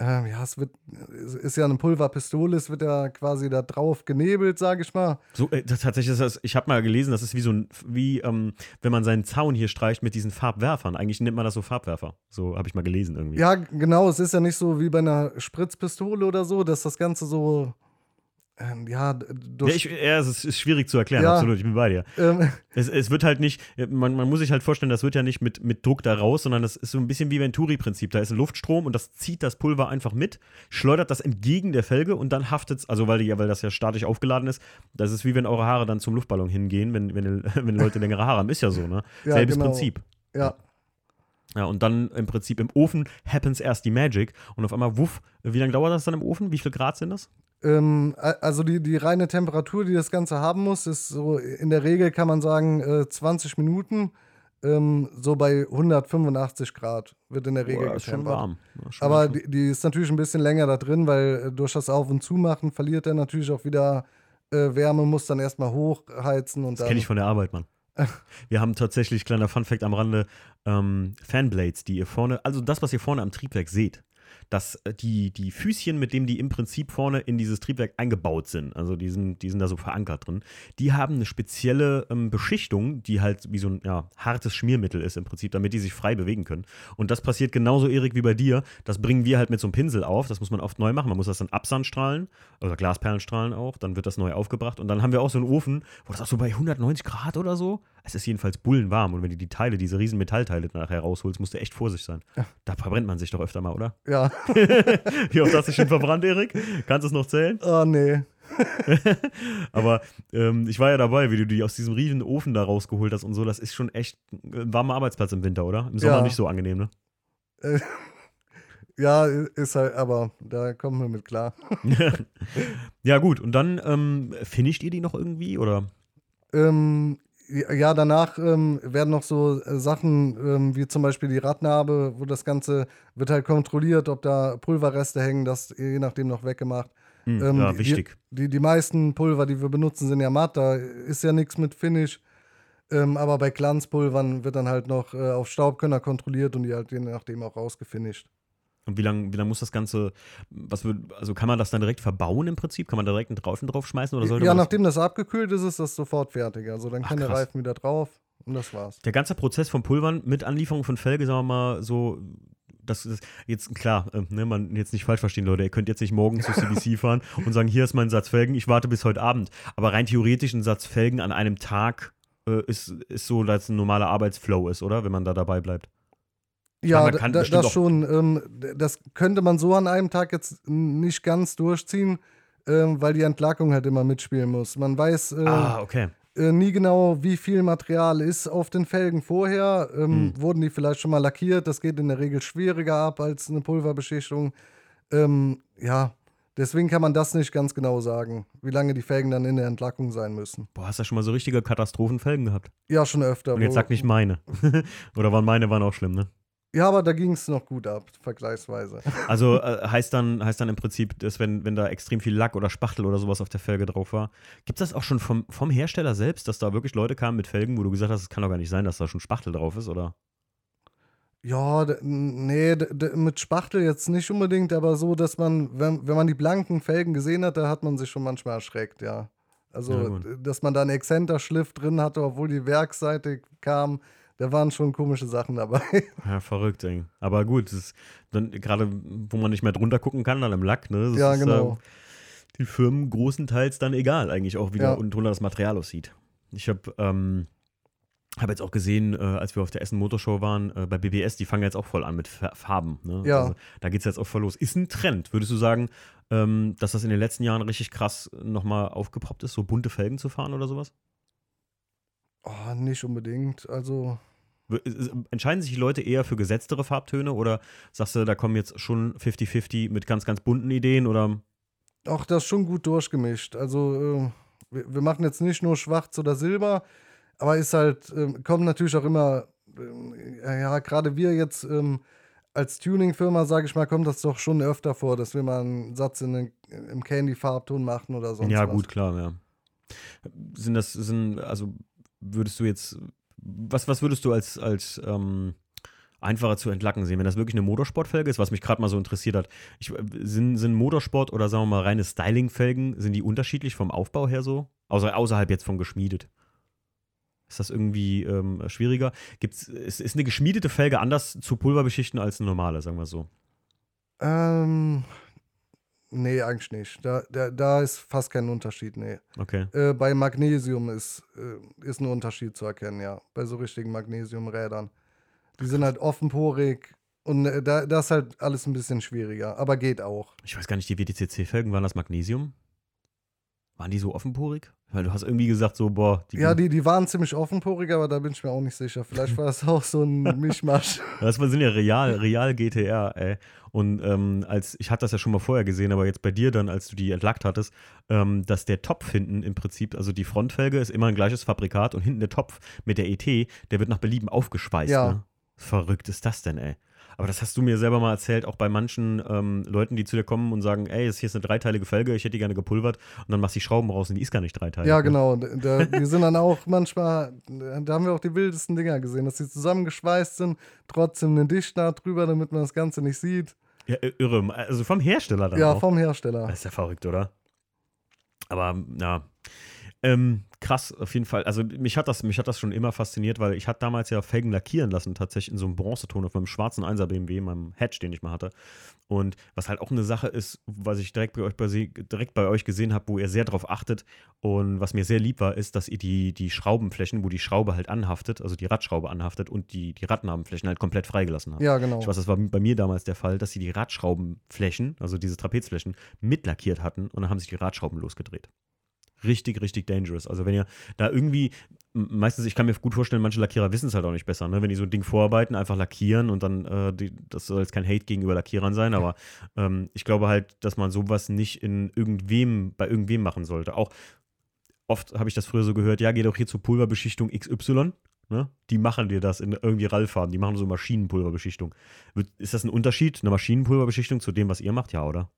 ähm, ja, es wird, es ist ja eine Pulverpistole, es wird ja quasi da drauf genebelt, sage ich mal. So, äh, das, tatsächlich ist das, ich habe mal gelesen, das ist wie so ein, wie, ähm, wenn man seinen Zaun hier streicht mit diesen Farbwerfern. Eigentlich nennt man das so Farbwerfer. So habe ich mal gelesen irgendwie. Ja, genau, es ist ja nicht so wie bei einer Spritzpistole oder so, dass das Ganze so, ähm, ja, d- Ja, durch. ich, ja, es ist, ist schwierig zu erklären, Ja. absolut, ich bin bei dir. ähm, Es, es wird halt nicht, man, man muss sich halt vorstellen, das wird ja nicht mit, mit Druck da raus, sondern das ist so ein bisschen wie Venturi-Prinzip. Da ist ein Luftstrom und das zieht das Pulver einfach mit, schleudert das entgegen der Felge und dann haftet es, also weil, die, weil das ja statisch aufgeladen ist, das ist wie wenn eure Haare dann zum Luftballon hingehen, wenn, wenn, [LAUGHS] wenn Leute längere Haare haben. Ist ja so, ne? Ja, Selbes genau. Prinzip. ja, Ja, und dann im Prinzip im Ofen happens erst die Magic und auf einmal, wuff, wie lange dauert das dann im Ofen? Wie viel Grad sind das? ähm, also die, die reine Temperatur, die das Ganze haben muss, ist so, in der Regel kann man sagen, äh, 20 Minuten, ähm, so bei 185 Grad wird in der Regel Boah, ist schon warm. Ja, schon Aber schon- die, die ist natürlich ein bisschen länger da drin, weil äh, durch das Auf- und Zumachen verliert er natürlich auch wieder äh, Wärme, muss dann erstmal hochheizen und Das kenne ich von der Arbeit, Mann. [LAUGHS] Wir haben tatsächlich, kleiner Funfact am Rande, ähm, Fanblades, die ihr vorne, also das, was ihr vorne am Triebwerk seht, dass äh, die, die Füßchen, mit denen die im Prinzip vorne in dieses Triebwerk eingebaut sind, also die sind, die sind da so verankert drin, die haben eine spezielle ähm, Beschichtung, die halt wie so ein ja, hartes Schmiermittel ist im Prinzip, damit die sich frei bewegen können. Und das passiert genauso, Erik, wie bei dir. Das bringen wir halt mit so einem Pinsel auf. Das muss man oft neu machen. Man muss das dann absandstrahlen oder Glasperlenstrahlen auch. Dann wird das neu aufgebracht. Und dann haben wir auch so einen Ofen, wo das auch so bei 190 Grad oder so. Es ist jedenfalls bullenwarm. Und wenn du die Teile, diese riesen Metallteile nachher rausholst, musst du echt vorsichtig sein. Ja. Da verbrennt man sich doch öfter mal, oder? Ja. Wie oft hast du schon verbrannt, Erik? Kannst du es noch zählen? Oh, nee. [LAUGHS] Aber ähm, ich war ja dabei, wie du die aus diesem riesen Ofen da rausgeholt hast und so. Das ist schon echt ein warmer Arbeitsplatz im Winter, oder? Im Sommer Ja. nicht so angenehm, ne? Äh, [LAUGHS] Ja, ist halt, aber da kommen wir mit klar. [LAUGHS] ja, gut. Und dann ähm, finisht ihr die noch irgendwie, oder? Ähm, ja, danach ähm, werden noch so äh, Sachen ähm, wie zum Beispiel die Radnabe, wo das Ganze wird halt kontrolliert, ob da Pulverreste hängen, das je nachdem noch weggemacht. Hm, Ähm, ja, die- wichtig. Die, die meisten Pulver, die wir benutzen, sind ja matt, da ist ja nichts mit Finish. Ähm, aber bei Glanzpulvern wird dann halt noch äh, auf Staubkönner kontrolliert und die halt je nachdem auch rausgefinisht. Und wie lange wie lang muss das Ganze, was wird, also kann man das dann direkt verbauen im Prinzip? Kann man direkt einen Reifen draufschmeißen oder sollte Ja, nachdem das abgekühlt ist, ist das sofort fertig. Also dann Ach, kann der krass. Reifen wieder drauf und das war's. Der ganze Prozess vom Pulvern mit Anlieferung von Felge, sagen wir mal, so, das ist jetzt klar, äh, ne, man jetzt nicht falsch verstehen, Leute. Ihr könnt jetzt nicht morgen zu CBC [LAUGHS] fahren und sagen, hier ist mein Satz Felgen, ich warte bis heute Abend. Aber rein theoretisch ein Satz Felgen an einem Tag äh, ist, ist so, dass ein normaler Arbeitsflow ist, oder? Wenn man da dabei bleibt. Ja, man da- das schon. Ähm, das könnte man so an einem Tag jetzt nicht ganz durchziehen, ähm, weil die Entlackung halt immer mitspielen muss. Man weiß äh, ah, okay. äh, nie genau, wie viel Material ist auf den Felgen vorher. Ähm, Hm. Wurden die vielleicht schon mal lackiert? Das geht in der Regel schwieriger ab als eine Pulverbeschichtung. Ähm, ja, deswegen kann man das nicht ganz genau sagen, wie lange die Felgen dann in der Entlackung sein müssen. Boah, hast du schon mal so richtige Katastrophenfelgen gehabt? Ja, schon öfter. Und jetzt sag nicht meine. [LAUGHS] [LAUGHS] oder waren meine waren auch schlimm, ne? Ja, aber da ging es noch gut ab, vergleichsweise. [LAUGHS] Also äh, heißt, dann, heißt dann im Prinzip, dass wenn, wenn da extrem viel Lack oder Spachtel oder sowas auf der Felge drauf war, gibt es das auch schon vom, vom Hersteller selbst, dass da wirklich Leute kamen mit Felgen, wo du gesagt hast, es kann doch gar nicht sein, dass da schon Spachtel drauf ist, oder? Ja, nee, mit Spachtel jetzt nicht unbedingt, aber so, dass man, wenn, wenn man die blanken Felgen gesehen hat, da hat man sich schon manchmal erschreckt, ja. Ja, Also, d- dass man da einen Exzenterschliff drin hatte, obwohl die Werksseite kam, da waren schon komische Sachen dabei. [LAUGHS] Ja, verrückt, ey. Aber gut, das ist dann gerade, wo man nicht mehr drunter gucken kann, dann im Lack, ne? Das ja, ist, genau. Äh, die Firmen großenteils dann egal, eigentlich auch, wie Ja. unten drunter das Material aussieht. Ich habe ähm, hab jetzt auch gesehen, äh, als wir auf der Essen Motorshow waren, äh, bei BBS, die fangen jetzt auch voll an mit Fa- Farben. Ne? Ja. Also, da geht es jetzt auch voll los. Ist ein Trend. Würdest du sagen, ähm, dass das in den letzten Jahren richtig krass nochmal aufgepoppt ist, so bunte Felgen zu fahren oder sowas? Oh, nicht unbedingt. Also, Entscheiden sich die Leute eher für gesetztere Farbtöne oder sagst du, da kommen jetzt schon 50-50 mit ganz, ganz bunten Ideen oder auch das schon gut durchgemischt. Also, äh, wir, machen jetzt nicht nur schwarz oder silber, aber ist halt, ähm, kommt natürlich auch immer, ähm, ja, gerade wir jetzt ähm, als Tuning-Firma, sage ich mal, kommt das doch schon öfter vor, dass wir mal einen Satz in den, im Candy-Farbton machen oder sonst ja, was. gut, klar, ja. Sind das, sind, also würdest du jetzt, was, was würdest du als, als ähm, einfacher zu entlacken sehen, wenn das wirklich eine Motorsportfelge ist, was mich gerade mal so interessiert hat? Ich, äh, sind, sind Motorsport oder sagen wir mal reine Styling-Felgen, sind die unterschiedlich vom Aufbau her so? Außer, außerhalb jetzt von geschmiedet. Ist das irgendwie ähm, schwieriger? Gibt's, ist, ist eine geschmiedete Felge anders zu Pulverbeschichten als eine normale, sagen wir so? Ähm, nee, eigentlich nicht. Da, da, da ist fast kein Unterschied, nee. Okay. Äh, bei Magnesium ist, äh, ist ein Unterschied zu erkennen, ja. Bei so richtigen Magnesiumrädern. Die sind halt offenporig und äh, da, das ist halt alles ein bisschen schwieriger, aber geht auch. Ich weiß gar nicht, die WTCC-Felgen, waren das Magnesium? Waren die so offenporig? Weil du hast irgendwie gesagt, so, boah, die Ja, die, die waren ziemlich offenporig, aber da bin ich mir auch nicht sicher. Vielleicht war es [LAUGHS] auch so ein Mischmasch. Das sind ja real, real GTR, ey. Und ähm, als, ich hatte das ja schon mal vorher gesehen, aber jetzt bei dir dann, als du die entlackt hattest, ähm, dass der Topf hinten im Prinzip, also die Frontfelge ist immer ein gleiches Fabrikat und hinten der Topf mit der ET, der wird nach Belieben aufgeschweißt. Ja. Ne? Verrückt ist das denn, ey. Aber das hast du mir selber mal erzählt, auch bei manchen ähm, Leuten, die zu dir kommen und sagen, ey, das hier ist eine dreiteilige Felge, ich hätte die gerne gepulvert und dann machst du die Schrauben raus und die ist gar nicht dreiteilig. Ja, ne? genau. Da, die sind dann auch manchmal, da haben wir auch die wildesten Dinger gesehen, dass sie zusammengeschweißt sind, trotzdem eine Dichtnaht drüber, damit man das Ganze nicht sieht. Ja, irre. Also vom Hersteller dann Ja, auch. vom Hersteller. Das ist ja verrückt, oder? Aber ja. Ähm, krass, auf jeden Fall. Also mich hat, das, mich hat das schon immer fasziniert, weil ich hatte damals ja Felgen lackieren lassen, tatsächlich in so einem Bronzeton auf meinem schwarzen 1er BMW, meinem Hatch, den ich mal hatte. Und was halt auch eine Sache ist, was ich direkt bei euch, bei, direkt bei euch gesehen habe, wo ihr sehr drauf achtet und was mir sehr lieb war, ist, dass ihr die, die Schraubenflächen, wo die Schraube halt anhaftet, also die Radschraube anhaftet und die, die Radnabenflächen halt komplett freigelassen habt. Ja, genau. Ich weiß, das war bei mir damals der Fall, dass sie die Radschraubenflächen, also diese Trapezflächen, mitlackiert hatten und dann haben sich die Radschrauben losgedreht. Richtig, richtig dangerous. Also wenn ihr da irgendwie, meistens, ich kann mir gut vorstellen, manche Lackierer wissen es halt auch nicht besser, ne? Wenn die so ein Ding vorarbeiten, einfach lackieren und dann, äh, die, das soll jetzt kein Hate gegenüber Lackierern sein, aber ähm, ich glaube halt, dass man sowas nicht in irgendwem, bei irgendwem machen sollte. Auch oft habe ich das früher so gehört, ja, geh doch hier zur Pulverbeschichtung XY. Ne? Die machen dir das in irgendwie Rallfarben, die machen so Maschinenpulverbeschichtung. Ist das ein Unterschied, eine Maschinenpulverbeschichtung zu dem, was ihr macht? Ja, oder?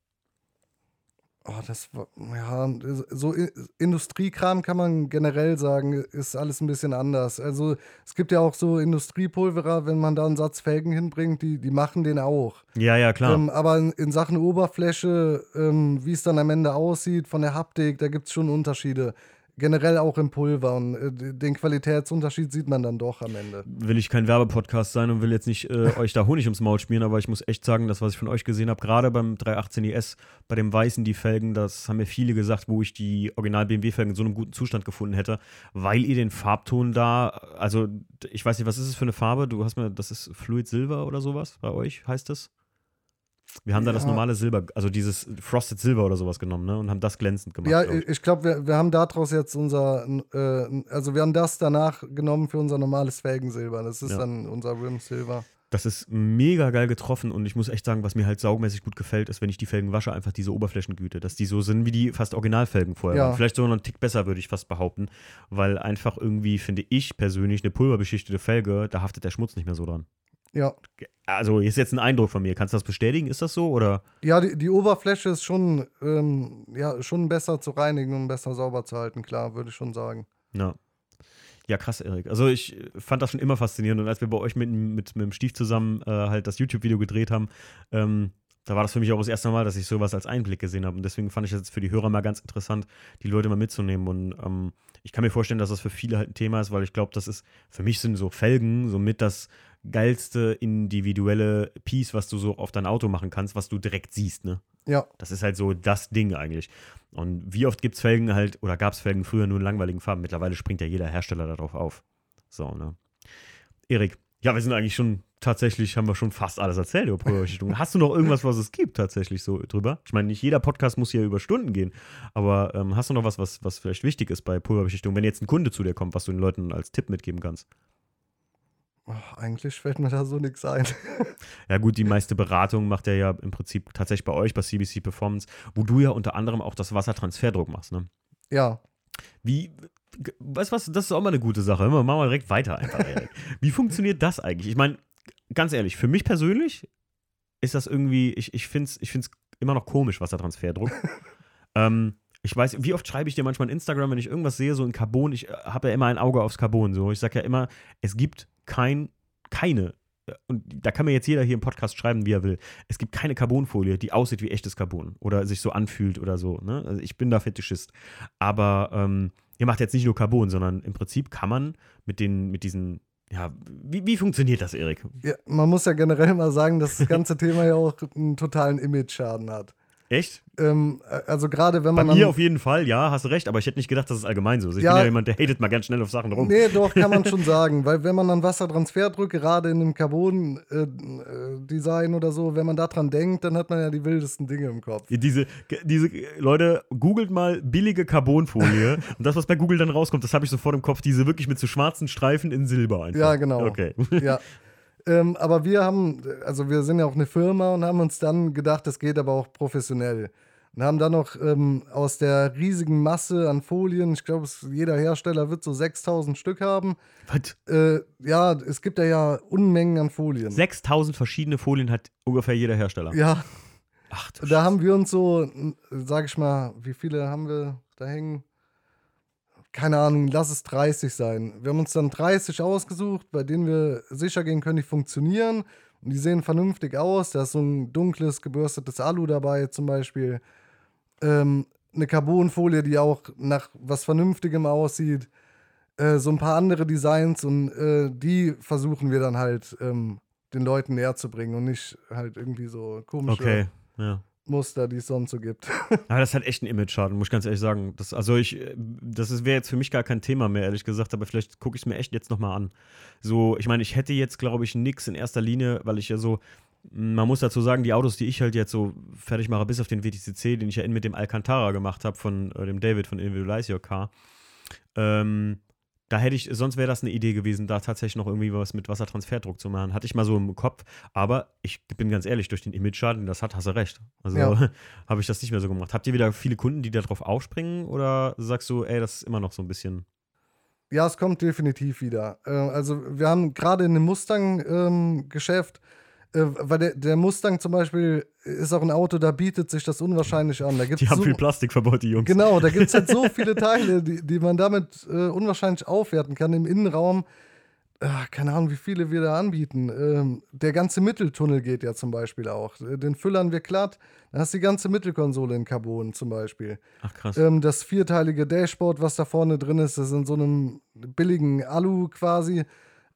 Oh, das war, ja, so Industriekram kann man generell sagen, ist alles ein bisschen anders. Also es gibt ja auch so Industriepulverer, wenn man da einen Satz Felgen hinbringt, die, die machen den auch. Ja, ja, klar. Ähm, aber in, in Sachen Oberfläche, ähm, wie es dann am Ende aussieht, von der Haptik, da gibt es schon Unterschiede. Generell auch im Pulver. Und äh, den Qualitätsunterschied sieht man dann doch am Ende. will ich kein Werbepodcast sein und will jetzt nicht äh, [LAUGHS] euch da Honig ums Maul spielen, aber ich muss echt sagen, das, was ich von euch gesehen habe, gerade beim 318 IS, bei dem Weißen, die Felgen, das haben mir viele gesagt, wo ich die Original-BMW-Felgen in so einem guten Zustand gefunden hätte, weil ihr den Farbton da, also ich weiß nicht, was ist es für eine Farbe? Du hast mir, das ist Fluid Silver oder sowas bei euch, heißt das? Wir haben da das Ja. normale Silber, also dieses Frosted Silver oder sowas genommen, ne? Und haben das glänzend gemacht. Ja, glaub ich. ich glaube, wir, wir haben daraus jetzt unser, äh, also wir haben das danach genommen für unser normales Felgensilber. Das ist Ja. dann unser Rim Silver. Das ist mega geil getroffen und ich muss echt sagen, was mir halt saugmäßig gut gefällt, ist, wenn ich die Felgen wasche, einfach diese Oberflächengüte, dass die so sind wie die fast Originalfelgen vorher Ja. waren. Vielleicht sogar noch einen Tick besser, würde ich fast behaupten, weil einfach irgendwie, finde ich persönlich, eine pulverbeschichtete Felge, da haftet der Schmutz nicht mehr so dran. Ja, Also ist jetzt ein Eindruck von mir. Kannst du das bestätigen? Ist das so oder? ja die, die Oberfläche ist schon, ähm, ja, schon besser zu reinigen und besser sauber zu halten, klar, würde ich schon sagen. Ja. Ja, krass, Erik. Also ich fand das schon immer faszinierend und als wir bei euch mit, mit, mit dem Stief zusammen äh, halt das YouTube-Video gedreht haben, ähm, da war das für mich auch das erste Mal, dass ich sowas als Einblick gesehen habe. Und deswegen fand ich das jetzt für die Hörer mal ganz interessant, die Leute mal mitzunehmen. Und ähm, ich kann mir vorstellen, dass das für viele halt ein Thema ist, weil ich glaube, das ist, für mich sind so Felgen somit das geilste individuelle Piece, was du so auf dein Auto machen kannst, was du direkt siehst, ne? Ja, Das ist halt so das Ding eigentlich. Und wie oft gibt es Felgen halt, oder gab es Felgen früher nur in langweiligen Farben? Mittlerweile springt ja jeder Hersteller darauf auf. So, ne? Erik, ja, wir sind eigentlich schon tatsächlich, haben wir schon fast alles erzählt über Pulverbeschichtung. Hast du noch irgendwas, was es gibt tatsächlich so drüber? Ich meine, nicht jeder Podcast muss hier über Stunden gehen, aber ähm, hast du noch was, was, was vielleicht wichtig ist bei Pulverbeschichtung, wenn jetzt ein Kunde zu dir kommt, was du den Leuten als Tipp mitgeben kannst? Ach, eigentlich fällt mir da so nichts ein. [LAUGHS] Ja, gut, die meiste Beratung macht er ja im Prinzip tatsächlich bei euch, bei CBC Performance, wo du ja unter anderem auch das Wassertransferdruck machst, ne? ja, Wie, weißt du was, das ist auch mal eine gute Sache. Machen wir direkt weiter einfach, Erik. [LAUGHS] Wie funktioniert das eigentlich? Ich meine, ganz ehrlich, für mich persönlich ist das irgendwie, ich, ich finde es ich find's immer noch komisch, Wassertransferdruck. [LAUGHS] ähm, ich weiß, wie oft schreibe ich dir manchmal in Instagram, wenn ich irgendwas sehe, so in Carbon, ich habe ja immer ein Auge aufs Carbon. So. Ich sage ja immer, es gibt kein, keine, äh, und da kann mir jetzt jeder hier im Podcast schreiben, wie er will. Es gibt keine Carbonfolie, die aussieht wie echtes Carbon oder sich so anfühlt oder so. Ne? Also ich bin da Fetischist. Aber ähm, ihr macht jetzt nicht nur Carbon, sondern im Prinzip kann man mit den, mit diesen, ja, wie, wie funktioniert das, Erik? ja, man muss ja generell mal sagen, dass das ganze Thema ja auch einen totalen Image-Schaden hat. Echt? Ähm, also gerade wenn Bei man mir dann, auf jeden Fall, ja, hast du recht, aber ich hätte nicht gedacht, dass es allgemein so ist. Ich Ja. bin ja jemand, der hatet mal ganz schnell auf Sachen rum. Nee, doch, kann man [LAUGHS] schon sagen. Weil wenn man an Wassertransfer drückt, gerade in einem Carbon-Design oder so, wenn man daran denkt, dann hat man ja die wildesten Dinge im Kopf. Diese, diese Leute, googelt mal billige Carbonfolie [LAUGHS] und das, was bei Google dann rauskommt, das habe ich sofort im Kopf, diese wirklich mit so schwarzen Streifen in Silber einfach. Ja, genau. Okay. Ja. [LAUGHS] Ähm, aber wir haben, also wir sind ja auch eine Firma und haben uns dann gedacht, das geht aber auch professionell. Und haben dann noch ähm, aus der riesigen Masse an Folien, ich glaube, jeder Hersteller wird so 6000 Stück haben. Was? Äh, ja, es gibt ja, ja Unmengen an Folien. 6000 verschiedene Folien hat ungefähr jeder Hersteller. Ja, Ach, du da haben wir uns so, sag ich mal, wie viele haben wir da hängen? Keine Ahnung, lass es 30 sein. Wir haben uns dann 30 ausgesucht, bei denen wir sicher gehen können, die funktionieren. Und die sehen vernünftig aus. Da ist so ein dunkles, gebürstetes Alu dabei zum Beispiel. Ähm, eine Carbonfolie, die auch nach was Vernünftigem aussieht. Äh, so ein paar andere Designs und äh, die versuchen wir dann halt ähm, den Leuten näher zu bringen und nicht halt irgendwie so komische Okay, ja. Muster, die es sonst so gibt. [LAUGHS] Aber das halt echt ein Image-Schaden, muss ich ganz ehrlich sagen. Das, also ich, äh, das wäre jetzt für mich gar kein Thema mehr, ehrlich gesagt, aber vielleicht gucke ich es mir echt jetzt nochmal an. So, ich meine, ich hätte jetzt, glaube ich, nichts in erster Linie, weil ich ja so, man muss dazu sagen, die Autos, die ich halt jetzt so fertig mache, bis auf den WTCC, den ich ja mit dem Alcantara gemacht habe, von äh, dem David von Individualize Your Car, ähm, da hätte ich, sonst wäre das eine Idee gewesen, da tatsächlich noch irgendwie was mit Wassertransferdruck zu machen. Hatte ich mal so im Kopf, aber ich bin ganz ehrlich, durch den Image-Schaden, den das hat, hast du recht. Also Ja. [LAUGHS] habe ich das nicht mehr so gemacht. Habt ihr wieder viele Kunden, die da drauf aufspringen oder sagst du, ey, das ist immer noch so ein bisschen. Ja, es kommt definitiv wieder. Äh, also wir haben gerade in dem Mustang-Geschäft, äh, weil der, der Mustang zum Beispiel ist auch ein Auto, da bietet sich das unwahrscheinlich an. Da gibt's Die haben so, viel Plastik verbaut, die Jungs. Genau, da gibt es halt so [LAUGHS] viele Teile, die, die man damit äh, unwahrscheinlich aufwerten kann im Innenraum. Ah, keine Ahnung, wie viele wir da anbieten. Ähm, der ganze Mitteltunnel geht ja zum Beispiel auch. Äh, Den füllern wir glatt. Dann hast du die ganze Mittelkonsole in Carbon zum Beispiel. Ach krass. Ähm, das vierteilige Dashboard, was da vorne drin ist, das ist in so einem billigen Alu quasi.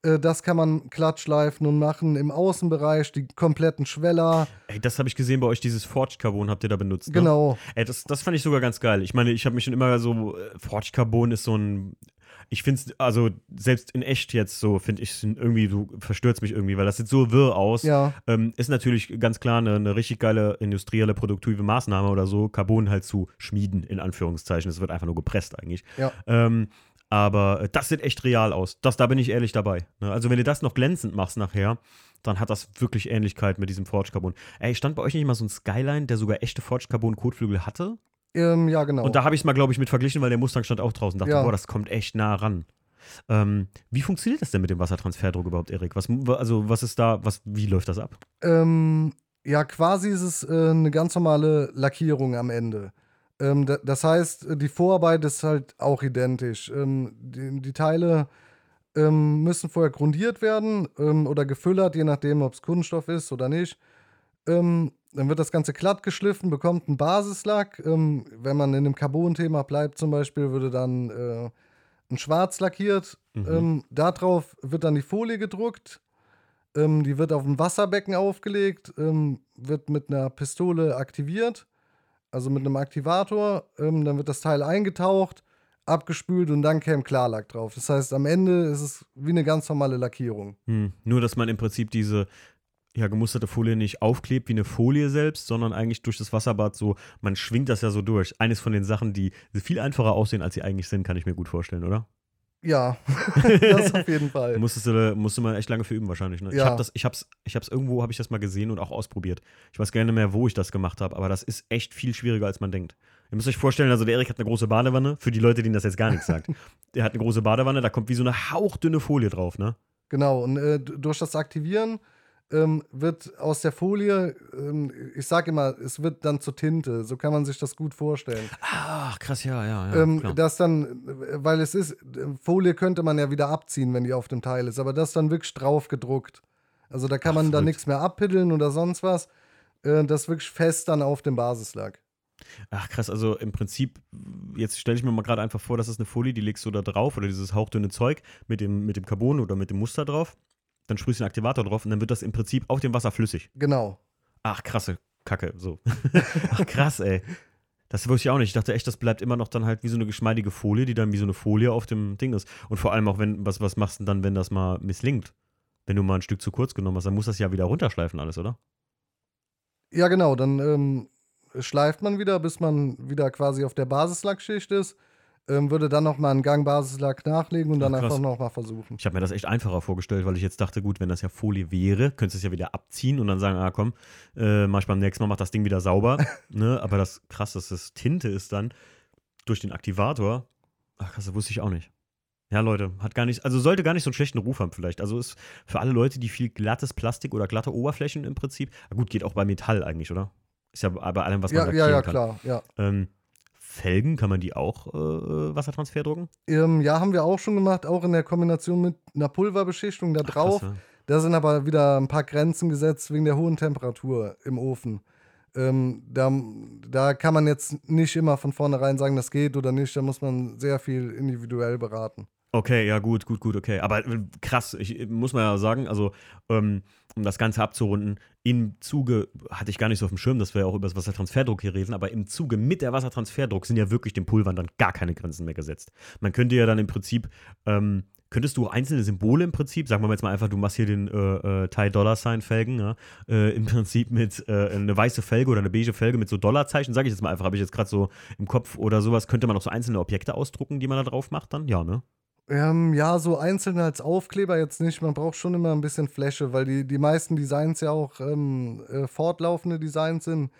Äh, das kann man glatt schleifen und machen. Im Außenbereich die kompletten Schweller. Ey, das habe ich gesehen bei euch, dieses Forged Carbon habt ihr da benutzt. Ne? Genau. Ey, das, das fand ich sogar ganz geil. Ich meine, ich habe mich schon immer so, äh, Forged Carbon ist so ein, ich finde es, also selbst in echt jetzt so, finde ich es irgendwie, du verstörst mich irgendwie, weil das sieht so wirr aus. Ja. Ähm, ist natürlich ganz klar eine, eine richtig geile industrielle, produktive Maßnahme oder so, Carbon halt zu schmieden, in Anführungszeichen. Es wird einfach nur gepresst eigentlich. Ja. Ähm, aber äh, das sieht echt real aus. Das, da bin ich ehrlich dabei. Ne? Also, wenn du das noch glänzend machst nachher, dann hat das wirklich Ähnlichkeit mit diesem Forged Carbon. Ey, stand bei euch nicht mal so ein Skyline, der sogar echte Forged Carbon Kotflügel hatte? Ähm, ja, genau. Und da habe ich es mal, glaube ich, mit verglichen, weil der Mustang stand auch draußen. Dachte, Ja. boah, das kommt echt nah ran. Ähm, wie funktioniert das denn mit dem Wassertransferdruck überhaupt, Erik? Was, also, was ist da, was, wie läuft das ab? Ähm, ja, quasi ist es äh, eine ganz normale Lackierung am Ende. Ähm, da, das heißt, äh, die Vorarbeit ist halt auch identisch. Ähm, die, die Teile ähm, müssen vorher grundiert werden oder gefüllert, je nachdem, ob es Kunststoff ist oder nicht. Dann wird das Ganze glatt geschliffen, bekommt einen Basislack. Wenn man in dem Carbon-Thema bleibt, zum Beispiel, würde dann äh, ein Schwarz lackiert. Mhm. Darauf wird dann die Folie gedruckt. Die wird auf ein Wasserbecken aufgelegt, wird mit einer Pistole aktiviert, also mit einem Aktivator. Ähm, dann wird das Teil eingetaucht, abgespült und dann käme Klarlack drauf. Das heißt, am Ende ist es wie eine ganz normale Lackierung. Hm. Nur, dass man im Prinzip diese ja, gemusterte Folie nicht aufklebt wie eine Folie selbst, sondern eigentlich durch das Wasserbad so, man schwingt das ja so durch. Eines von den Sachen, die viel einfacher aussehen, als sie eigentlich sind, kann ich mir gut vorstellen, oder? Ja, [LAUGHS] das auf jeden Fall. Musstest du, musste man echt lange für üben wahrscheinlich. Ne? Ich Ja. habe das, ich hab's, ich hab's irgendwo, habe ich das mal gesehen und auch ausprobiert. Ich weiß nicht mehr, wo ich das gemacht habe, aber das ist echt viel schwieriger, als man denkt. Ihr müsst euch vorstellen, also der Erik hat eine große Badewanne, für die Leute, denen das jetzt gar nichts sagt. [LAUGHS] Der hat eine große Badewanne, da kommt wie so eine hauchdünne Folie drauf, ne? Genau, und äh, durch das Aktivieren ähm, wird aus der Folie, ähm, ich sage immer, es wird dann zur Tinte. So kann man sich das gut vorstellen. Ach, krass, ja, ja, ja. ähm, das dann, äh, weil es ist, äh, Folie könnte man ja wieder abziehen, wenn die auf dem Teil ist, aber das dann wirklich drauf gedruckt. Also da kann Ach, man dann verrückt. nichts mehr abpiddeln oder sonst was. Äh, das wirklich fest dann auf dem Basislack. Ach krass, also im Prinzip, jetzt stelle ich mir mal gerade einfach vor, das ist eine Folie, die legst du da drauf oder dieses hauchdünne Zeug mit dem, mit dem Carbon oder mit dem Muster drauf. Dann sprühst du den Aktivator drauf und dann wird das im Prinzip auf dem Wasser flüssig. Genau. Ach, krasse Kacke, so. [LAUGHS] Ach, krass, ey. Das wusste ich auch nicht. Ich dachte echt, das bleibt immer noch dann halt wie so eine geschmeidige Folie, die dann wie so eine Folie auf dem Ding ist. Und vor allem auch, wenn, was, was machst du denn dann, wenn das mal misslingt? Wenn du mal ein Stück zu kurz genommen hast, dann muss das ja wieder runterschleifen alles, oder? Ja, genau, dann ähm, schleift man wieder, bis man wieder quasi auf der Basislackschicht ist. Ähm, würde dann nochmal einen Gang Basislack nachlegen und dann Ach, krass. einfach nochmal versuchen. Ich habe mir das echt einfacher vorgestellt, weil ich jetzt dachte, gut, wenn das ja Folie wäre, könntest du es ja wieder abziehen und dann sagen, ah komm, äh, mach ich beim nächsten Mal, mach das Ding wieder sauber. [LAUGHS] ne? Aber das krass, dass das Tinte ist dann durch den Aktivator. Ach krass, das wusste ich auch nicht. Ja, Leute, hat gar nicht, also sollte gar nicht so einen schlechten Ruf haben vielleicht. Also ist für alle Leute, die viel glattes Plastik oder glatte Oberflächen im Prinzip, na gut, geht auch bei Metall eigentlich, oder? Ist ja bei allem, was man Ja, lackieren ja, ja, kann. klar, ja. Ähm, Felgen, kann man die auch äh, Wassertransfer drucken? Ähm, ja, haben wir auch schon gemacht, auch in der Kombination mit einer Pulverbeschichtung da Ach, drauf. krass, ja. Da sind aber wieder ein paar Grenzen gesetzt wegen der hohen Temperatur im Ofen. Ähm, da, da kann man jetzt nicht immer von vornherein sagen, das geht oder nicht. Da muss man sehr viel individuell beraten. Okay, ja, gut, gut, gut, okay. Aber äh, krass, ich äh, muss mal ja sagen, also, ähm, um das Ganze abzurunden, im Zuge, hatte ich gar nicht so auf dem Schirm, dass wir auch über das Wassertransferdruck hier reden, aber im Zuge mit der Wassertransferdruck sind ja wirklich den Pulvern dann gar keine Grenzen mehr gesetzt. Man könnte ja dann im Prinzip, ähm, könntest du einzelne Symbole im Prinzip, sagen wir jetzt mal einfach, du machst hier den äh, äh, Thai Dollar Sign Felgen, ja, äh, im Prinzip mit äh, eine weiße Felge oder eine beige Felge mit so Dollarzeichen, sage ich jetzt mal einfach, habe ich jetzt gerade so im Kopf oder sowas, könnte man auch so einzelne Objekte ausdrucken, die man da drauf macht dann? Ja, ne? Ähm, ja, so einzeln als Aufkleber jetzt nicht. Man braucht schon immer ein bisschen Fläche, weil die, die meisten Designs ja auch ähm, äh, fortlaufende Designs sind.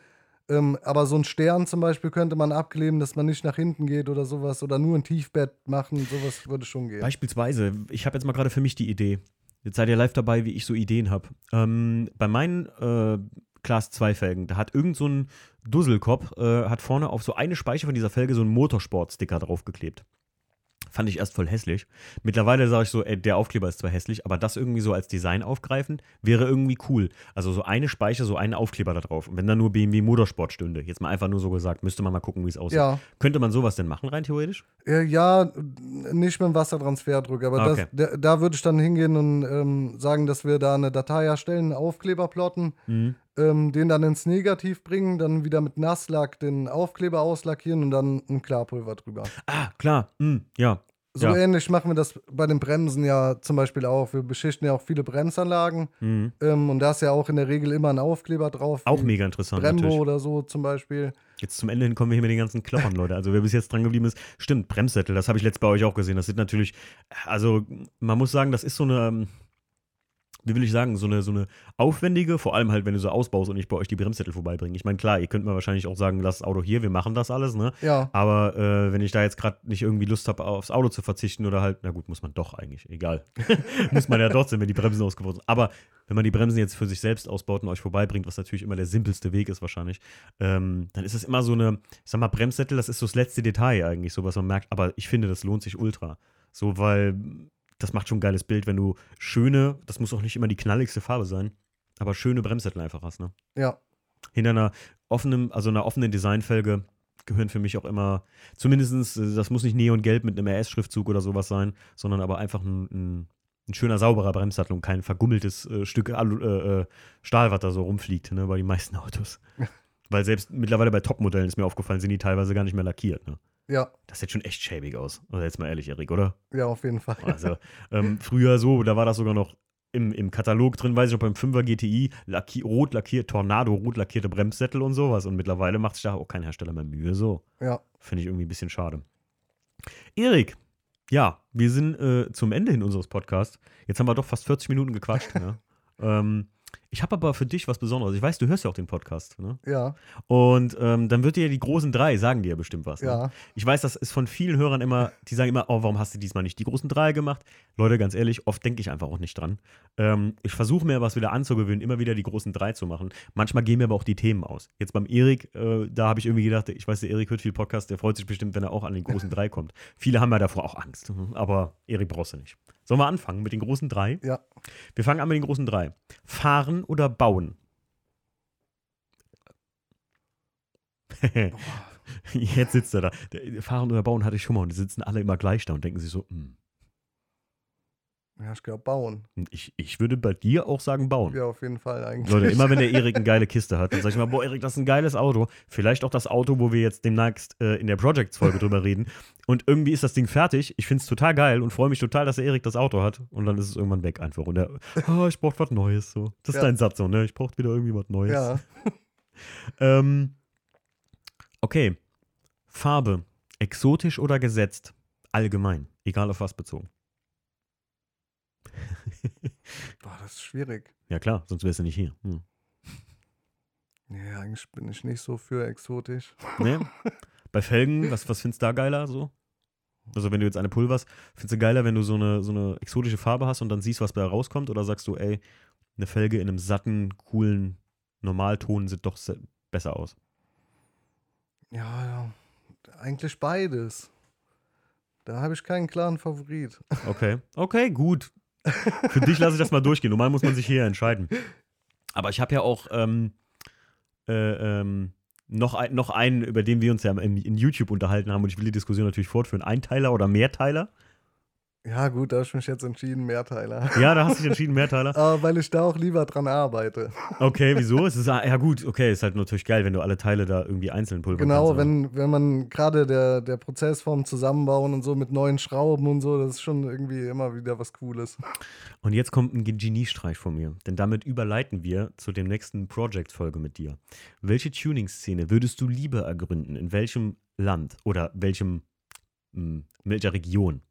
Ähm, aber so ein Stern zum Beispiel könnte man abkleben, dass man nicht nach hinten geht oder sowas. Oder nur ein Tiefbett machen, sowas würde schon gehen. Beispielsweise, ich habe jetzt mal gerade für mich die Idee. Jetzt seid ihr live dabei, wie ich so Ideen habe. Ähm, bei meinen äh, Class 2 Felgen, da hat irgend so ein Dusselkopf, äh, hat vorne auf so eine Speiche von dieser Felge so einen Motorsport-Sticker draufgeklebt. Fand ich erst voll hässlich. Mittlerweile sage ich so, ey, der Aufkleber ist zwar hässlich, aber das irgendwie so als Design aufgreifen, wäre irgendwie cool. Also so eine Speiche, so einen Aufkleber da drauf. Und wenn da nur BMW Motorsport stünde, jetzt mal einfach nur so gesagt, müsste man mal gucken, wie es aussieht. Ja. Könnte man sowas denn machen, rein theoretisch? Äh, ja, nicht mit dem Wassertransferdruck, aber Okay. das, da, da würde ich dann hingehen und ähm, sagen, dass wir da eine Datei erstellen, einen Aufkleber plotten, Mhm. Ähm, den dann ins Negativ bringen, dann wieder mit Nasslack den Aufkleber auslackieren und dann ein Klarpulver drüber. Ah, klar. Mm, ja. So Ja. ähnlich machen wir das bei den Bremsen ja zum Beispiel auch. Wir beschichten ja auch viele Bremsanlagen Mhm. ähm, und da ist ja auch in der Regel immer ein Aufkleber drauf. Auch mega interessant. Brembo natürlich. oder so zum Beispiel. Jetzt zum Ende hin kommen wir hier mit den ganzen Kloppern, Leute. Also wer bis jetzt dran geblieben ist, stimmt, Bremssättel, das habe ich letzt bei euch auch gesehen. Das sind natürlich, also man muss sagen, das ist so eine, ähm, wie will ich sagen, so eine, so eine aufwendige, vor allem halt, wenn du so ausbaust und ich bei euch die Bremssättel vorbeibringe. Ich meine, klar, ihr könnt mir wahrscheinlich auch sagen, lass das Auto hier, wir machen das alles, ne? Ja, Aber äh, wenn ich da jetzt gerade nicht irgendwie Lust habe, aufs Auto zu verzichten oder halt, na gut, muss man doch eigentlich, egal. [LAUGHS] muss man ja trotzdem, wenn die Bremsen ausgebaut sind. Aber wenn man die Bremsen jetzt für sich selbst ausbaut und euch vorbeibringt, was natürlich immer der simpelste Weg ist wahrscheinlich, ähm, dann ist es immer so eine, ich sag mal, Bremssättel, das ist so das letzte Detail eigentlich, so was man merkt. Aber ich finde, das lohnt sich ultra. So, weil das macht schon ein geiles Bild, wenn du schöne, das muss auch nicht immer die knalligste Farbe sein, aber schöne Bremssättel einfach hast, ne? ja. hinter einer offenen, also einer offenen Designfelge gehören für mich auch immer, zumindestens, äh, das muss nicht neongelb mit einem RS-Schriftzug oder sowas sein, sondern aber einfach ein, ein, ein schöner, sauberer Bremssattel und kein vergummeltes äh, Stück Alu, äh, äh, Stahl, was da so rumfliegt, ne, bei den meisten Autos. [LAUGHS] Weil selbst mittlerweile bei Topmodellen ist mir aufgefallen, sind die teilweise gar nicht mehr lackiert. Ne? Ja, Das sieht schon echt schäbig aus. Also jetzt mal ehrlich, Erik, oder? ja, auf jeden Fall. Also ähm, früher so, da war das sogar noch im, im Katalog drin, weiß ich noch, beim 5er GTI, lacki rot lackiert, Tornado, rot lackierte Bremssättel und sowas. Und mittlerweile macht sich da auch kein Hersteller mehr Mühe. So, Ja, finde ich irgendwie ein bisschen schade. Erik, ja, wir sind äh, zum Ende hin unseres Podcasts. Jetzt haben wir doch fast 40 Minuten gequatscht. ja. [LAUGHS] ähm, ich habe aber für dich was Besonderes. Ich weiß, du hörst ja auch den Podcast. Ne? ja, Und ähm, dann wird dir die großen drei, sagen dir ja bestimmt was. Ne? ja. Ich weiß, das ist von vielen Hörern immer, die sagen immer, oh, warum hast du diesmal nicht die großen drei gemacht? Leute, ganz ehrlich, oft denke ich einfach auch nicht dran. Ähm, ich versuche mir was wieder anzugewöhnen, immer wieder die großen drei zu machen. Manchmal gehen mir aber auch die Themen aus. Jetzt beim Erik, äh, da habe ich irgendwie gedacht, ich weiß, der Erik hört viel Podcast, der freut sich bestimmt, wenn er auch an den großen [LAUGHS] drei kommt. Viele haben ja davor auch Angst, aber Erik brauchst du nicht. Sollen wir anfangen mit den großen drei? Ja. Wir fangen an mit den großen drei. Fahren oder bauen? [LAUGHS] Jetzt sitzt er da. Fahren oder bauen hatte ich schon mal und die sitzen alle immer gleich da und denken sich so, hm. Ja, ich glaube, bauen. Ich, ich würde bei dir auch sagen bauen. Ja, auf jeden Fall eigentlich. Leute, immer wenn der [LAUGHS] Erik eine geile Kiste hat, dann sag ich mal, boah, Erik, das ist ein geiles Auto. Vielleicht auch das Auto, wo wir jetzt demnächst äh, in der Projects-Folge drüber reden. Und irgendwie ist das Ding fertig. Ich finde es total geil und freue mich total, dass der Erik das Auto hat. Und dann ist es irgendwann weg einfach. Und er, oh, [LAUGHS] ich brauch was Neues. So. Das ist Ja. dein Satz so, ne? Ich brauch wieder irgendwie was Neues. Ja, [LAUGHS] Ähm, okay. Farbe. Exotisch oder gesetzt? Allgemein. Egal auf was bezogen. [LAUGHS] boah, das ist schwierig. Ja, klar, sonst wärst du nicht hier. Hm. Ja, eigentlich bin ich nicht so für exotisch. Ne? [LAUGHS] Bei Felgen, was, was findest du da geiler so? Also, wenn du jetzt eine pulverst, findest du geiler, wenn du so eine, so eine exotische Farbe hast und dann siehst, was da rauskommt? Oder sagst du, ey, eine Felge in einem satten, coolen Normalton sieht doch se- besser aus? Ja, ja. eigentlich beides. Da habe ich keinen klaren Favorit. Okay, okay, gut. Für dich lasse ich das mal durchgehen. Normal muss man sich hier entscheiden. Aber ich habe ja auch ähm, äh, ähm, noch, ein, noch einen, über den wir uns ja in, in YouTube unterhalten haben und ich will die Diskussion natürlich fortführen. Einteiler oder Mehrteiler? Ja, gut, da habe ich mich jetzt entschieden, Mehrteiler. [LAUGHS] Ja, da hast du dich entschieden, Mehrteiler. Aber weil ich da auch lieber dran arbeite. Okay, wieso? Es ist, ja gut, okay, ist halt natürlich geil, wenn du alle Teile da irgendwie einzeln pulvern Genau, kannst, wenn, wenn man gerade der, der Prozess vom Zusammenbauen und so mit neuen Schrauben und so, das ist schon irgendwie immer wieder was Cooles. Und jetzt kommt ein Geniestreich von mir, denn damit überleiten wir zu dem nächsten Project-Folge mit dir. Welche Tuning-Szene würdest du lieber ergründen? In welchem Land oder welchem, in welcher Region?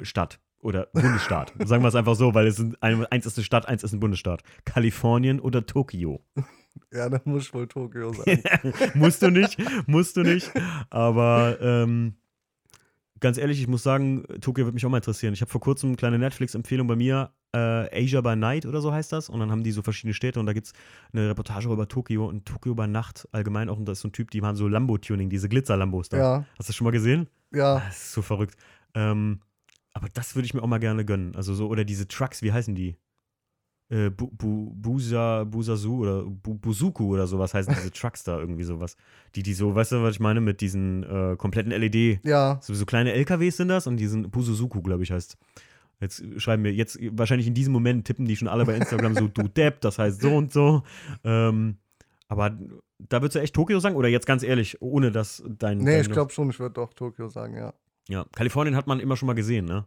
Stadt oder Bundesstaat. [LAUGHS] Sagen wir es einfach so, weil es sind ein, eins ist eine Stadt, eins ist ein Bundesstaat. Kalifornien oder Tokio? [LAUGHS] Ja, da muss wohl Tokio sein. [LAUGHS] musst du nicht, musst du nicht. Aber ähm, ganz ehrlich, ich muss sagen, Tokio würde mich auch mal interessieren. Ich habe vor kurzem eine kleine Netflix-Empfehlung bei mir, äh, Asia by Night oder so heißt das. Und dann haben die so verschiedene Städte und da gibt es eine Reportage über Tokio und Tokio by Nacht allgemein auch. Und da ist so ein Typ, die haben so Lambo-Tuning, diese Glitzer-Lambos da. Ja, Hast du das schon mal gesehen? ja. Das ist so verrückt. Ähm, aber das würde ich mir auch mal gerne gönnen. Also so, oder diese Trucks, wie heißen die? Äh, Bu, Bu, Busa, Busasu oder Bu, Busuku oder sowas heißen diese [LAUGHS] Trucks da irgendwie sowas. Die, die so, weißt du, was ich meine, mit diesen äh, kompletten LED, Ja, so, so kleine LKWs sind das und diesen Bususuku, glaube ich, heißt. Jetzt schreiben wir, jetzt wahrscheinlich in diesem Moment tippen die schon alle bei Instagram so, du [LAUGHS] Depp, das heißt so und so. Ähm, aber da würdest du echt Tokio sagen? Oder jetzt ganz ehrlich, ohne dass dein. nee, dein ich glaube schon, ich würde doch Tokio sagen, ja. Ja, Kalifornien hat man immer schon mal gesehen, ne?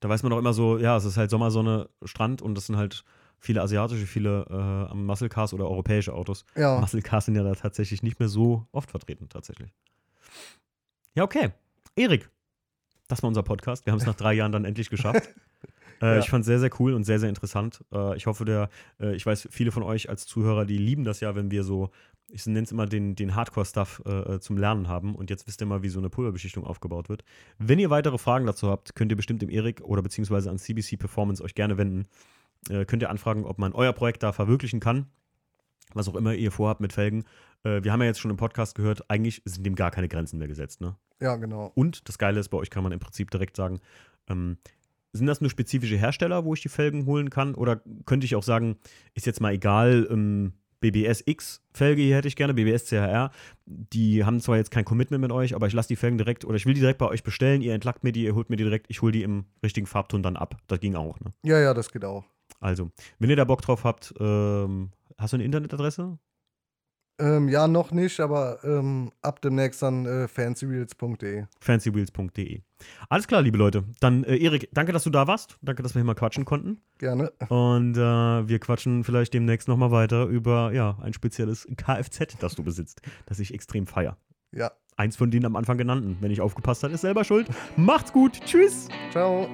Da weiß man doch immer so, ja, es ist halt Sommersonne, Strand und das sind halt viele asiatische, viele äh, Muscle Cars oder europäische Autos. Ja, Muscle Cars sind ja da tatsächlich nicht mehr so oft vertreten, tatsächlich. Ja, okay. Erik, das war unser Podcast. Wir haben es nach drei Jahren dann endlich geschafft. [LAUGHS] Äh, Ja. Ich fand es sehr, sehr cool und sehr, sehr interessant. Äh, ich hoffe, der, äh, ich weiß, viele von euch als Zuhörer, die lieben das ja, wenn wir so, ich nenne es immer den, den Hardcore-Stuff äh, zum Lernen haben. Und jetzt wisst ihr mal, wie so eine Pulverbeschichtung aufgebaut wird. Wenn ihr weitere Fragen dazu habt, könnt ihr bestimmt dem Erik oder beziehungsweise an CBC Performance euch gerne wenden. Äh, könnt ihr anfragen, ob man euer Projekt da verwirklichen kann. Was auch immer ihr vorhabt mit Felgen. Äh, wir haben ja jetzt schon im Podcast gehört, eigentlich sind dem gar keine Grenzen mehr gesetzt. Ne? ja, genau. Und das Geile ist, bei euch kann man im Prinzip direkt sagen, ähm, sind das nur spezifische Hersteller, wo ich die Felgen holen kann? Oder könnte ich auch sagen, ist jetzt mal egal, ähm, BBS X Felge hier hätte ich gerne, BBS CHR. Die haben zwar jetzt kein Commitment mit euch, aber ich lasse die Felgen direkt oder ich will die direkt bei euch bestellen. Ihr entlackt mir die, ihr holt mir die direkt, ich hole die im richtigen Farbton dann ab. Das ging auch, ne? Ja, ja, das geht auch. Also, wenn ihr da Bock drauf habt, ähm, hast du eine Internetadresse? Ähm, ja, noch nicht, aber ähm, ab demnächst dann äh, fancyreels.de. Fancywheels.de. Alles klar, liebe Leute. Dann, äh, Erik, danke, dass du da warst. Danke, dass wir hier mal quatschen konnten. Gerne. Und äh, wir quatschen vielleicht demnächst nochmal weiter über ja, ein spezielles [LAUGHS] Kfz, das du besitzt, das ich extrem feier. Ja. Eins von denen am Anfang genannten. Wenn ich aufgepasst habe, ist selber schuld. Macht's gut. Tschüss. Ciao.